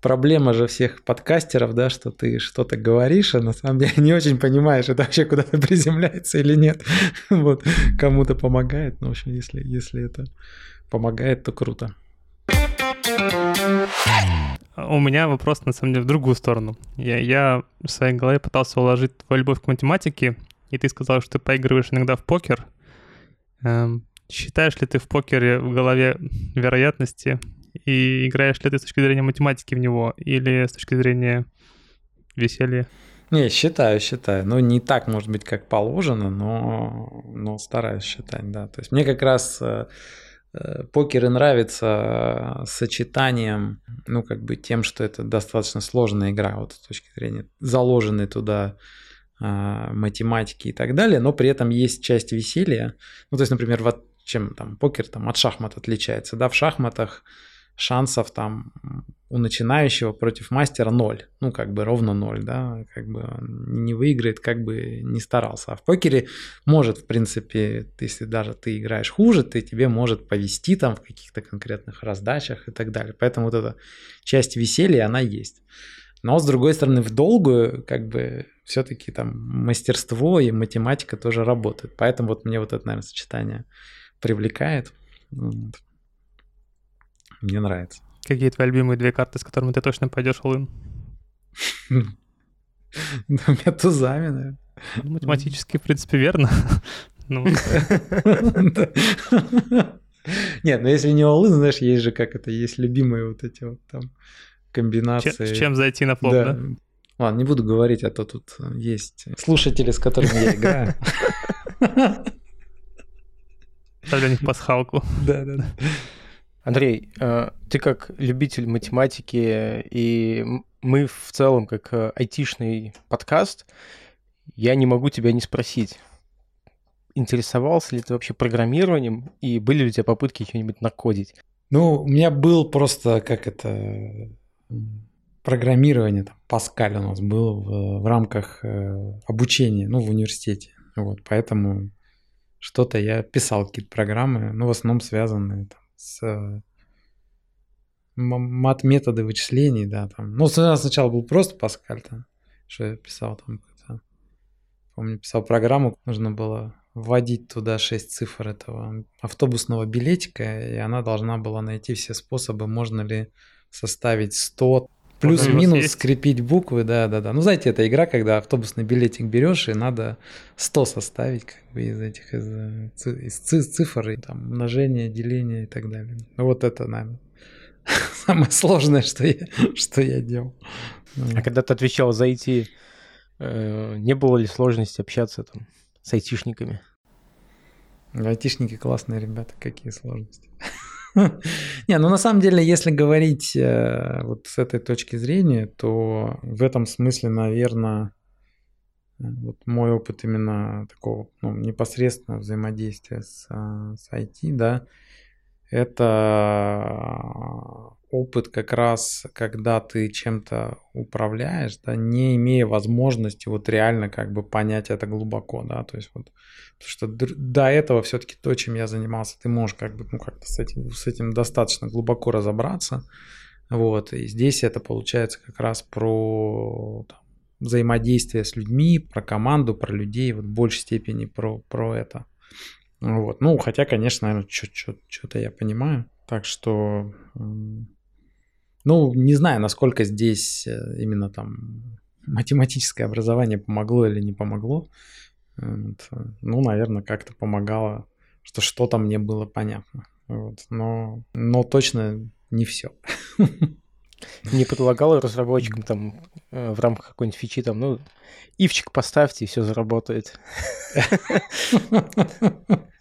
проблема же всех подкастеров, да, что ты что-то говоришь, а на самом деле не очень понимаешь, это вообще куда-то приземляется или нет. Вот, кому-то помогает, ну, в общем, если, если это помогает, то круто. У меня вопрос, на самом деле, в другую сторону. Я, я в своей голове пытался уложить твою любовь к математике, и ты сказал, что ты поигрываешь иногда в покер. Эм, считаешь ли ты в покере в голове вероятности и играешь ли ты с точки зрения математики в него или с точки зрения веселья? Не, считаю, считаю. Ну, не так, может быть, как положено, но, но стараюсь считать, да. То есть мне как раз э, покер и нравится э, сочетанием, ну, как бы тем, что это достаточно сложная игра, вот с точки зрения заложенной туда а, математики и так далее, но при этом есть часть веселья. Ну, то есть, например, вот чем там покер там от шахмат отличается, да, в шахматах шансов там у начинающего против мастера ноль. Ну, как бы ровно ноль, да, как бы он не выиграет, как бы не старался. А в покере может, в принципе, если даже ты играешь хуже, ты тебе может повести там в каких-то конкретных раздачах и так далее. Поэтому вот эта часть веселья, она есть. Но, с другой стороны, в долгую, как бы, все-таки там мастерство и математика тоже работают. Поэтому вот мне вот это, наверное, сочетание привлекает. Мне нравится. Какие твои любимые две карты, с которыми ты точно пойдешь лын? Ну, у меня тузами, наверное. Ну, математически, в принципе, верно. Ну. Нет, ну если не all знаешь, есть же как это, есть любимые вот эти вот там комбинации. С чем зайти на флоп, да? Ладно, не буду говорить, а то тут есть слушатели, с которыми я играю. Ставлю них пасхалку. Да, да, да. Андрей, э, ты как любитель математики, и мы в целом как э, айтишный подкаст, я не могу тебя не спросить, интересовался ли ты вообще программированием, и были ли у тебя попытки что-нибудь накодить? Ну, у меня был просто, как это, программирование, там, Паскаль у нас был в, в рамках э, обучения, ну, в университете. Вот, поэтому что-то я писал какие-то программы, ну, в основном связанные там, с мат-методы вычислений, да, там. Ну, сначала был просто Паскаль, там, что я писал там, помню, писал программу, нужно было вводить туда 6 цифр этого автобусного билетика, и она должна была найти все способы, можно ли составить 100 плюс-минус скрепить буквы, да, да, да. Ну, знаете, это игра, когда автобусный билетик берешь, и надо 100 составить как бы из этих из, из цифр, и там умножение, деление и так далее. Ну, вот это, наверное, самое сложное, что я, что я делал. А когда ты отвечал за IT, э, не было ли сложности общаться там с айтишниками? Айтишники классные ребята, какие сложности. Не, ну на самом деле, если говорить э, вот с этой точки зрения, то в этом смысле, наверное, вот мой опыт именно такого ну, непосредственного взаимодействия с, э, с IT, да, это опыт как раз, когда ты чем-то управляешь, да, не имея возможности вот реально как бы понять это глубоко, да, то есть вот, потому что до этого все-таки то, чем я занимался, ты можешь как бы, ну, как-то с этим, с этим достаточно глубоко разобраться, вот, и здесь это получается как раз про там, взаимодействия с людьми, про команду, про людей, вот в большей степени про, про это. Вот. Ну, хотя, конечно, наверное, что-то я понимаю. Так что, ну, не знаю, насколько здесь э, именно там математическое образование помогло или не помогло. Вот. Ну, наверное, как-то помогало, что что-то мне было понятно. Вот. Но, но точно не все. Не предлагал разработчикам там э, в рамках какой-нибудь фичи там, ну, ивчик поставьте, и все заработает.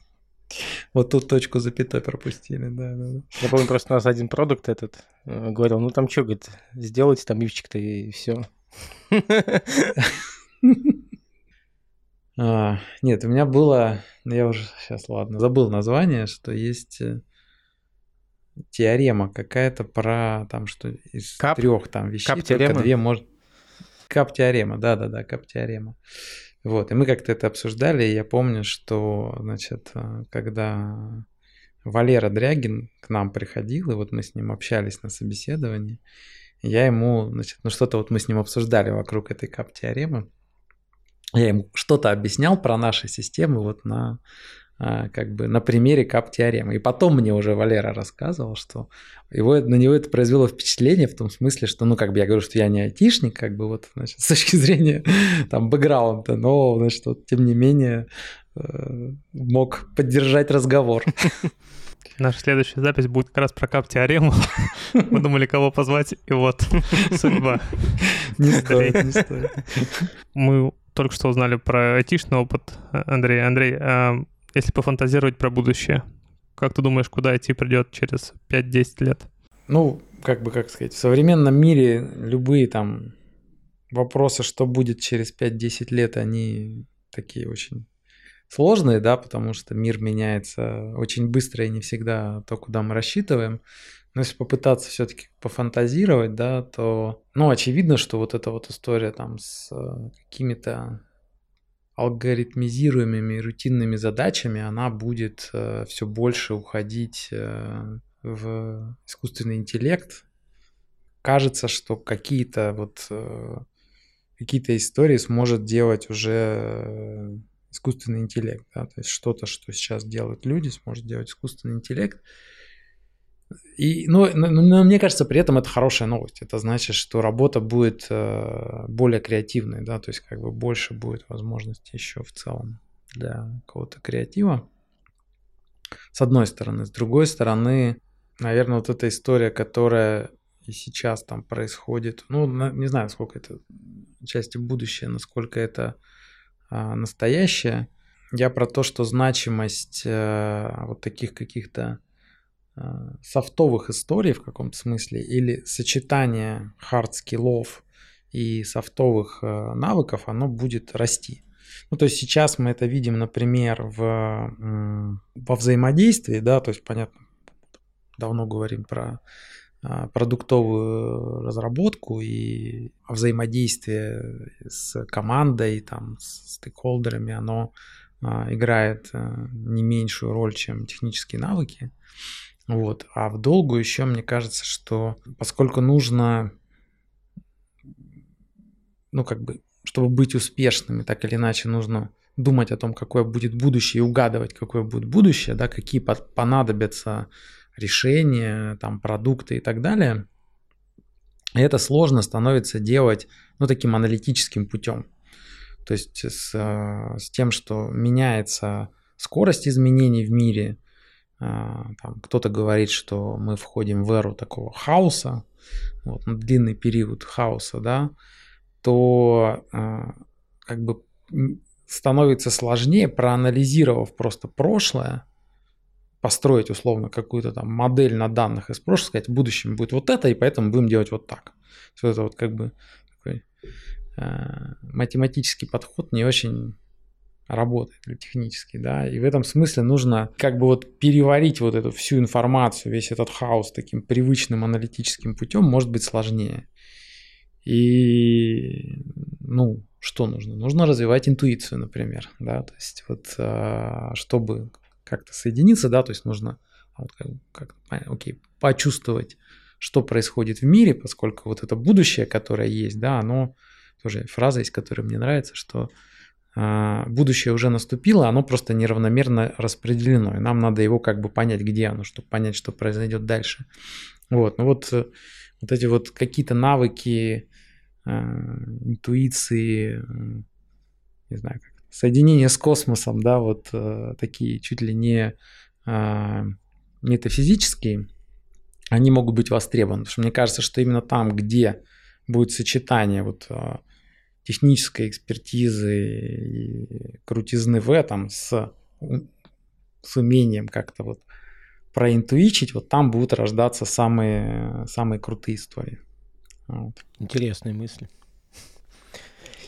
Вот тут точку запятой пропустили, да, да, да. Я помню, просто у нас один продукт этот э, говорил, ну там что, говорит, сделайте там ивчик-то и все. А, нет, у меня было, ну, я уже сейчас, ладно, забыл название, что есть э, теорема какая-то про там, что из кап, трех там вещей кап только две может... Кап-теорема, да-да-да, кап-теорема. Вот, и мы как-то это обсуждали, и я помню, что, значит, э, когда Валера Дрягин к нам приходил, и вот мы с ним общались на собеседовании, я ему, значит, ну что-то вот мы с ним обсуждали вокруг этой кап-теоремы, я ему что-то объяснял про наши системы вот на как бы на примере кап-теоремы. И потом мне уже Валера рассказывал, что его, на него это произвело впечатление в том смысле, что, ну, как бы я говорю, что я не айтишник, как бы вот, значит, с точки зрения там бэкграунда, но, значит, вот, тем не менее э, мог поддержать разговор. Наша следующая запись будет как раз про кап-теорему. Мы думали, кого позвать, и вот судьба. Не стоит, не стоит. Мы только что узнали про айтишный опыт Андрея. Андрей, а если пофантазировать про будущее, как ты думаешь, куда идти придет через 5-10 лет? Ну, как бы, как сказать, в современном мире любые там вопросы, что будет через 5-10 лет, они такие очень сложные, да, потому что мир меняется очень быстро и не всегда то, куда мы рассчитываем. Но если попытаться все-таки пофантазировать, да, то, ну, очевидно, что вот эта вот история там с э, какими-то алгоритмизируемыми рутинными задачами, она будет э, все больше уходить э, в искусственный интеллект. Кажется, что какие-то вот э, какие-то истории сможет делать уже э, искусственный интеллект. Да? То есть что-то, что сейчас делают люди, сможет делать искусственный интеллект. И, ну, но, мне кажется, при этом это хорошая новость. Это значит, что работа будет э, более креативной, да, то есть как бы больше будет возможностей еще в целом для какого-то креатива. С одной стороны. С другой стороны, наверное, вот эта история, которая и сейчас там происходит, ну, не знаю, сколько это части будущее, насколько это а, настоящее. Я про то, что значимость а, вот таких каких-то Э, софтовых историй в каком-то смысле или сочетание хард-скиллов и софтовых э, навыков, оно будет расти. Ну, то есть сейчас мы это видим, например, в, во взаимодействии, да, то есть, понятно, давно говорим про э, продуктовую разработку и взаимодействие с командой, там, с стейкхолдерами, оно играет не меньшую роль, чем технические навыки. Вот. А в долгу еще мне кажется, что поскольку нужно, ну как бы, чтобы быть успешными, так или иначе нужно думать о том, какое будет будущее и угадывать, какое будет будущее, да, какие понадобятся решения, там, продукты и так далее. И это сложно становится делать, ну, таким аналитическим путем. То есть с, с тем, что меняется скорость изменений в мире – кто-то говорит, что мы входим в эру такого хаоса, вот, на длинный период хаоса, да, то а, как бы становится сложнее, проанализировав просто прошлое, построить условно какую-то там модель на данных из прошлого, сказать, в будущем будет вот это, и поэтому будем делать вот так. Все это вот как бы такой э, математический подход не очень работает или технически, да, и в этом смысле нужно как бы вот переварить вот эту всю информацию, весь этот хаос таким привычным аналитическим путем может быть сложнее. И, ну, что нужно? Нужно развивать интуицию, например, да, то есть вот а, чтобы как-то соединиться, да, то есть нужно вот как, как окей, почувствовать, что происходит в мире, поскольку вот это будущее, которое есть, да, оно тоже фраза есть, которая мне нравится, что а, будущее уже наступило, оно просто неравномерно распределено, и нам надо его как бы понять, где оно, чтобы понять, что произойдет дальше. Вот, ну вот, э, вот эти вот какие-то навыки, а, интуиции, не знаю, как, соединение с космосом, да, вот э, такие чуть ли не а, метафизические, они могут быть востребованы. Потому что мне кажется, что именно там, где будет сочетание вот технической экспертизы и крутизны в этом с, с умением как-то вот проинтуичить, вот там будут рождаться самые, самые крутые истории. Вот. Интересные мысли.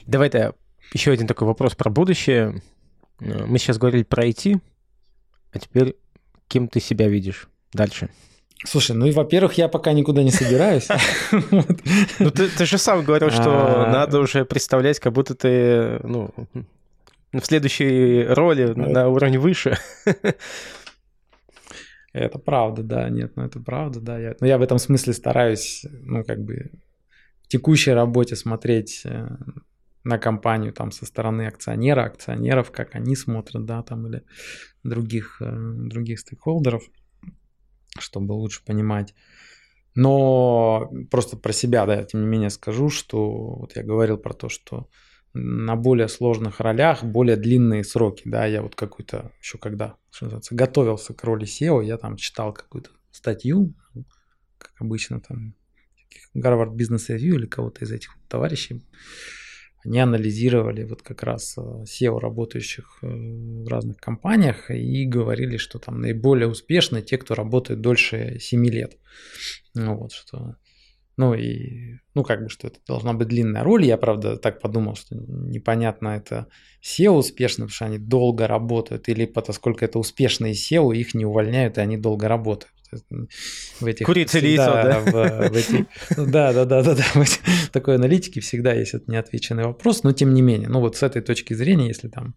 Давай-то еще один такой вопрос про будущее. Мы сейчас говорили про IT, а теперь кем ты себя видишь дальше? Слушай, ну и, во-первых, я пока никуда не собираюсь. Ну, ты, же сам говорил, что а. надо уже представлять, как будто ты, ну, в следующей роли ну, на уровне выше. Это правда, да, нет, ну это правда, да. Я, но я в этом смысле стараюсь, ну, как бы в текущей работе смотреть э, на компанию там со стороны акционера, акционеров, как они смотрят, да, там или других, э, других стейкхолдеров чтобы лучше понимать. Но просто про себя, да, тем не менее скажу, что вот я говорил про то, что на более сложных ролях более длинные сроки, да, я вот какую-то еще когда, что называется, готовился к роли SEO, я там читал какую-то статью, как обычно там Гарвард Бизнес Ревью или кого-то из этих товарищей, они анализировали вот как раз э, SEO работающих э, в разных компаниях и говорили, что там наиболее успешны те, кто работает дольше 7 лет. Ну вот что ну и, ну как бы, что это должна быть длинная роль. Я, правда, так подумал, что непонятно, это SEO успешно, потому что они долго работают, или поскольку это успешные SEO, их не увольняют, и они долго работают в этих... Курица или яйцо, да? В, в эти, да, да, да, да, да. В такой аналитике всегда есть этот неотвеченный вопрос, но тем не менее, ну вот с этой точки зрения, если там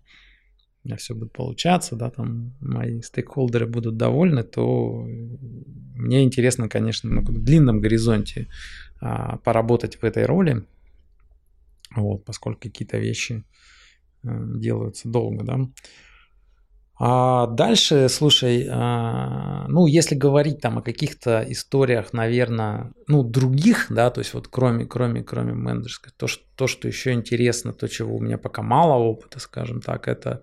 меня все будет получаться, да, там мои стейкхолдеры будут довольны, то мне интересно, конечно, на длинном горизонте а, поработать в этой роли, вот, поскольку какие-то вещи а, делаются долго, да. А дальше, слушай, а, ну, если говорить там о каких-то историях, наверное, ну, других, да, то есть вот кроме, кроме, кроме менеджерской, то, что, то, что еще интересно, то, чего у меня пока мало опыта, скажем так, это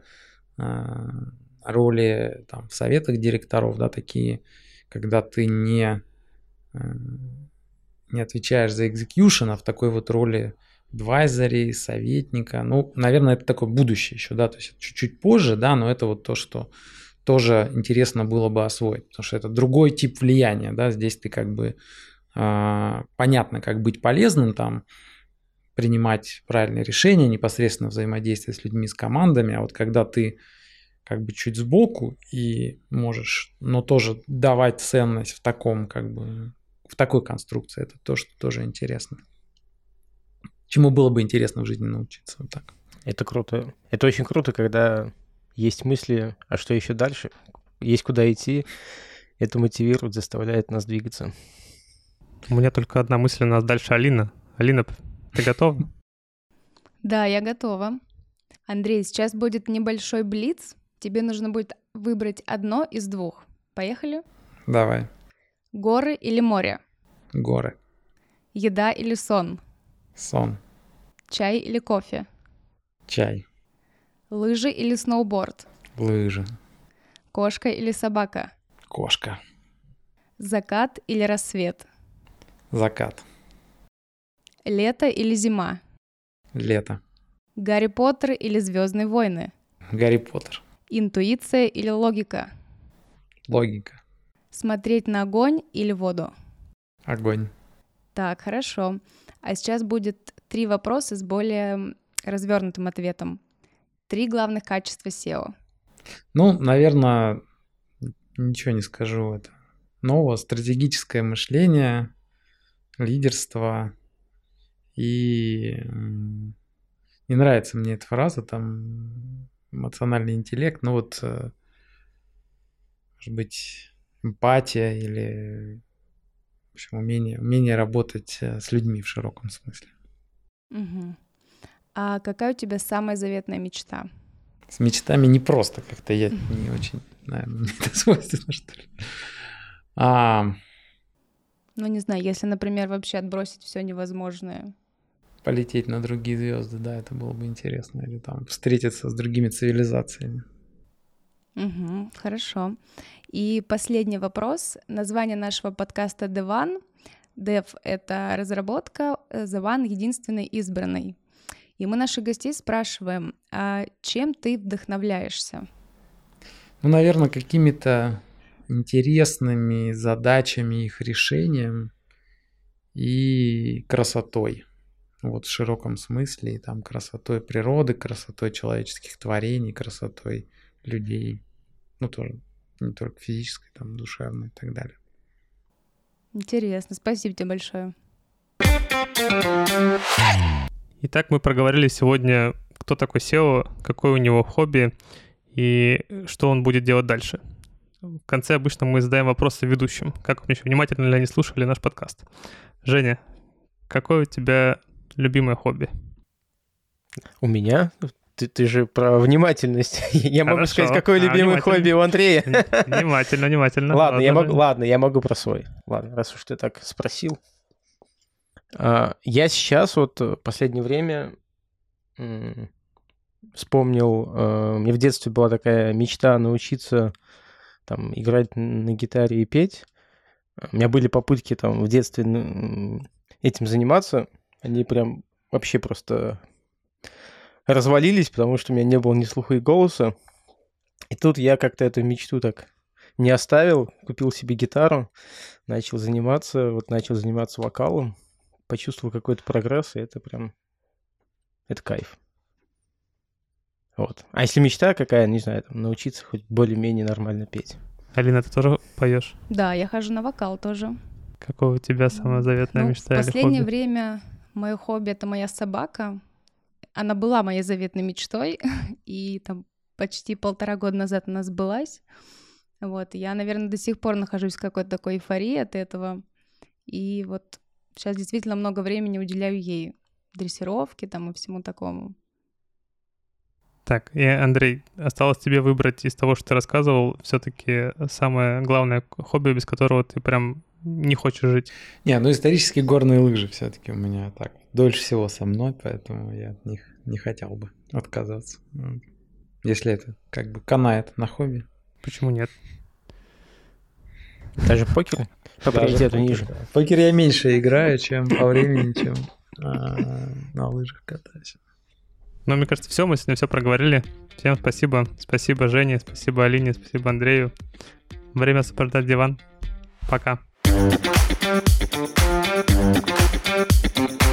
роли там в советах директоров, да, такие, когда ты не, а, не отвечаешь за execution, а в такой вот роли адвайзери, советника. Ну, наверное, это такое будущее еще, да, то есть чуть-чуть позже, да, но это вот то, что тоже интересно было бы освоить, потому что это другой тип влияния, да, здесь ты как бы э, понятно, как быть полезным там, принимать правильные решения, непосредственно взаимодействие с людьми, с командами, а вот когда ты как бы чуть сбоку и можешь, но тоже давать ценность в таком как бы в такой конструкции, это то, что тоже интересно чему было бы интересно в жизни научиться. Вот так. Это круто. Это очень круто, когда есть мысли, а что еще дальше? Есть куда идти. Это мотивирует, заставляет нас двигаться. У меня только одна мысль у нас дальше Алина. Алина, ты готова? Да, я готова. Андрей, сейчас будет небольшой блиц. Тебе нужно будет выбрать одно из двух. Поехали? Давай. Горы или море? Горы. Еда или сон? Сон. Чай или кофе? Чай. Лыжи или сноуборд? Лыжи. Кошка или собака? Кошка. Закат или рассвет? Закат. Лето или зима? Лето. Гарри Поттер или Звездные войны? Гарри Поттер. Интуиция или логика? Логика. Смотреть на огонь или воду? Огонь. Так, хорошо. А сейчас будет три вопроса с более развернутым ответом. Три главных качества SEO. Ну, наверное, ничего не скажу. Это новое стратегическое мышление, лидерство и не нравится мне эта фраза, там эмоциональный интеллект, но вот э, может быть эмпатия или в общем, умение, умение работать э, с людьми в широком смысле. Угу. А какая у тебя самая заветная мечта? С мечтами не просто как-то я не очень, наверное, мне это свойственно, что ли. А, Ну, не знаю, если, например, вообще отбросить все невозможное. Полететь на другие звезды, да, это было бы интересно. Или там встретиться с другими цивилизациями. Мгм, хорошо. И последний вопрос. Название нашего подкаста The One. Dev — это разработка, э, The One — единственный избранный. И мы наших гостей спрашиваем, а чем ты вдохновляешься? Ну, наверное, какими-то интересными задачами, их решением и красотой. Вот в широком смысле, и там красотой природы, красотой человеческих творений, красотой людей. Ну, тоже не только физической, там, душевной и так далее. Интересно, спасибо тебе большое. Итак, мы проговорили сегодня, кто такой SEO, какое у него хобби и что он будет делать дальше. В конце обычно мы задаем вопросы ведущим, как вообще внимательно ли они слушали наш подкаст. Женя, какое у тебя любимое хобби? У меня? Ты, ты же про внимательность. Я могу Хорошо. сказать, какое А, любимое внимательно. хобби у Андрея. Внимательно, внимательно. Ладно, я могу, ладно, я могу про свой. Ладно, раз уж ты так спросил. А, Я сейчас вот в последнее время вспомнил, э, меня в детстве была такая мечта научиться там играть на гитаре и петь. У меня были попытки там в детстве этим заниматься. Они прям вообще просто развалились, потому что у меня не было ни слуха и голоса. И тут я как-то эту мечту так не оставил, купил себе гитару, начал заниматься, вот начал заниматься вокалом, почувствовал какой-то прогресс, и это прям, это кайф. Вот. А если мечта какая, не знаю, там, научиться хоть более-менее нормально петь. Алина, ты тоже поешь? Да, я хожу на вокал тоже. Какое у тебя самая заветная Ну, мечта в или последнее хобби? время мое хобби — это моя собака. Она была моей заветной мечтой, и там почти полтора года назад она сбылась. Вот, я, наверное, до сих пор нахожусь в какой-то такой эйфории от этого. И вот сейчас действительно много времени уделяю ей дрессировке там и всему такому. Так, и, Андрей, осталось тебе выбрать из того, что ты рассказывал, все-таки самое главное хобби, без которого ты прям не хочешь жить. Не, ну исторические горные лыжи все-таки у меня так дольше всего со мной, поэтому я от них не хотел бы отказаться. Если это как бы канает на хобби. Почему нет? Даже покер по Даже приоритету покер, ниже. да. Покер я меньше играю, чем по времени, чем а, на лыжах катаюсь. Ну, мне кажется, все, мы сегодня все проговорили. Всем спасибо. Спасибо Жене, спасибо Алине, спасибо Андрею. Время сопровождать диван. Пока. Thank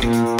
you.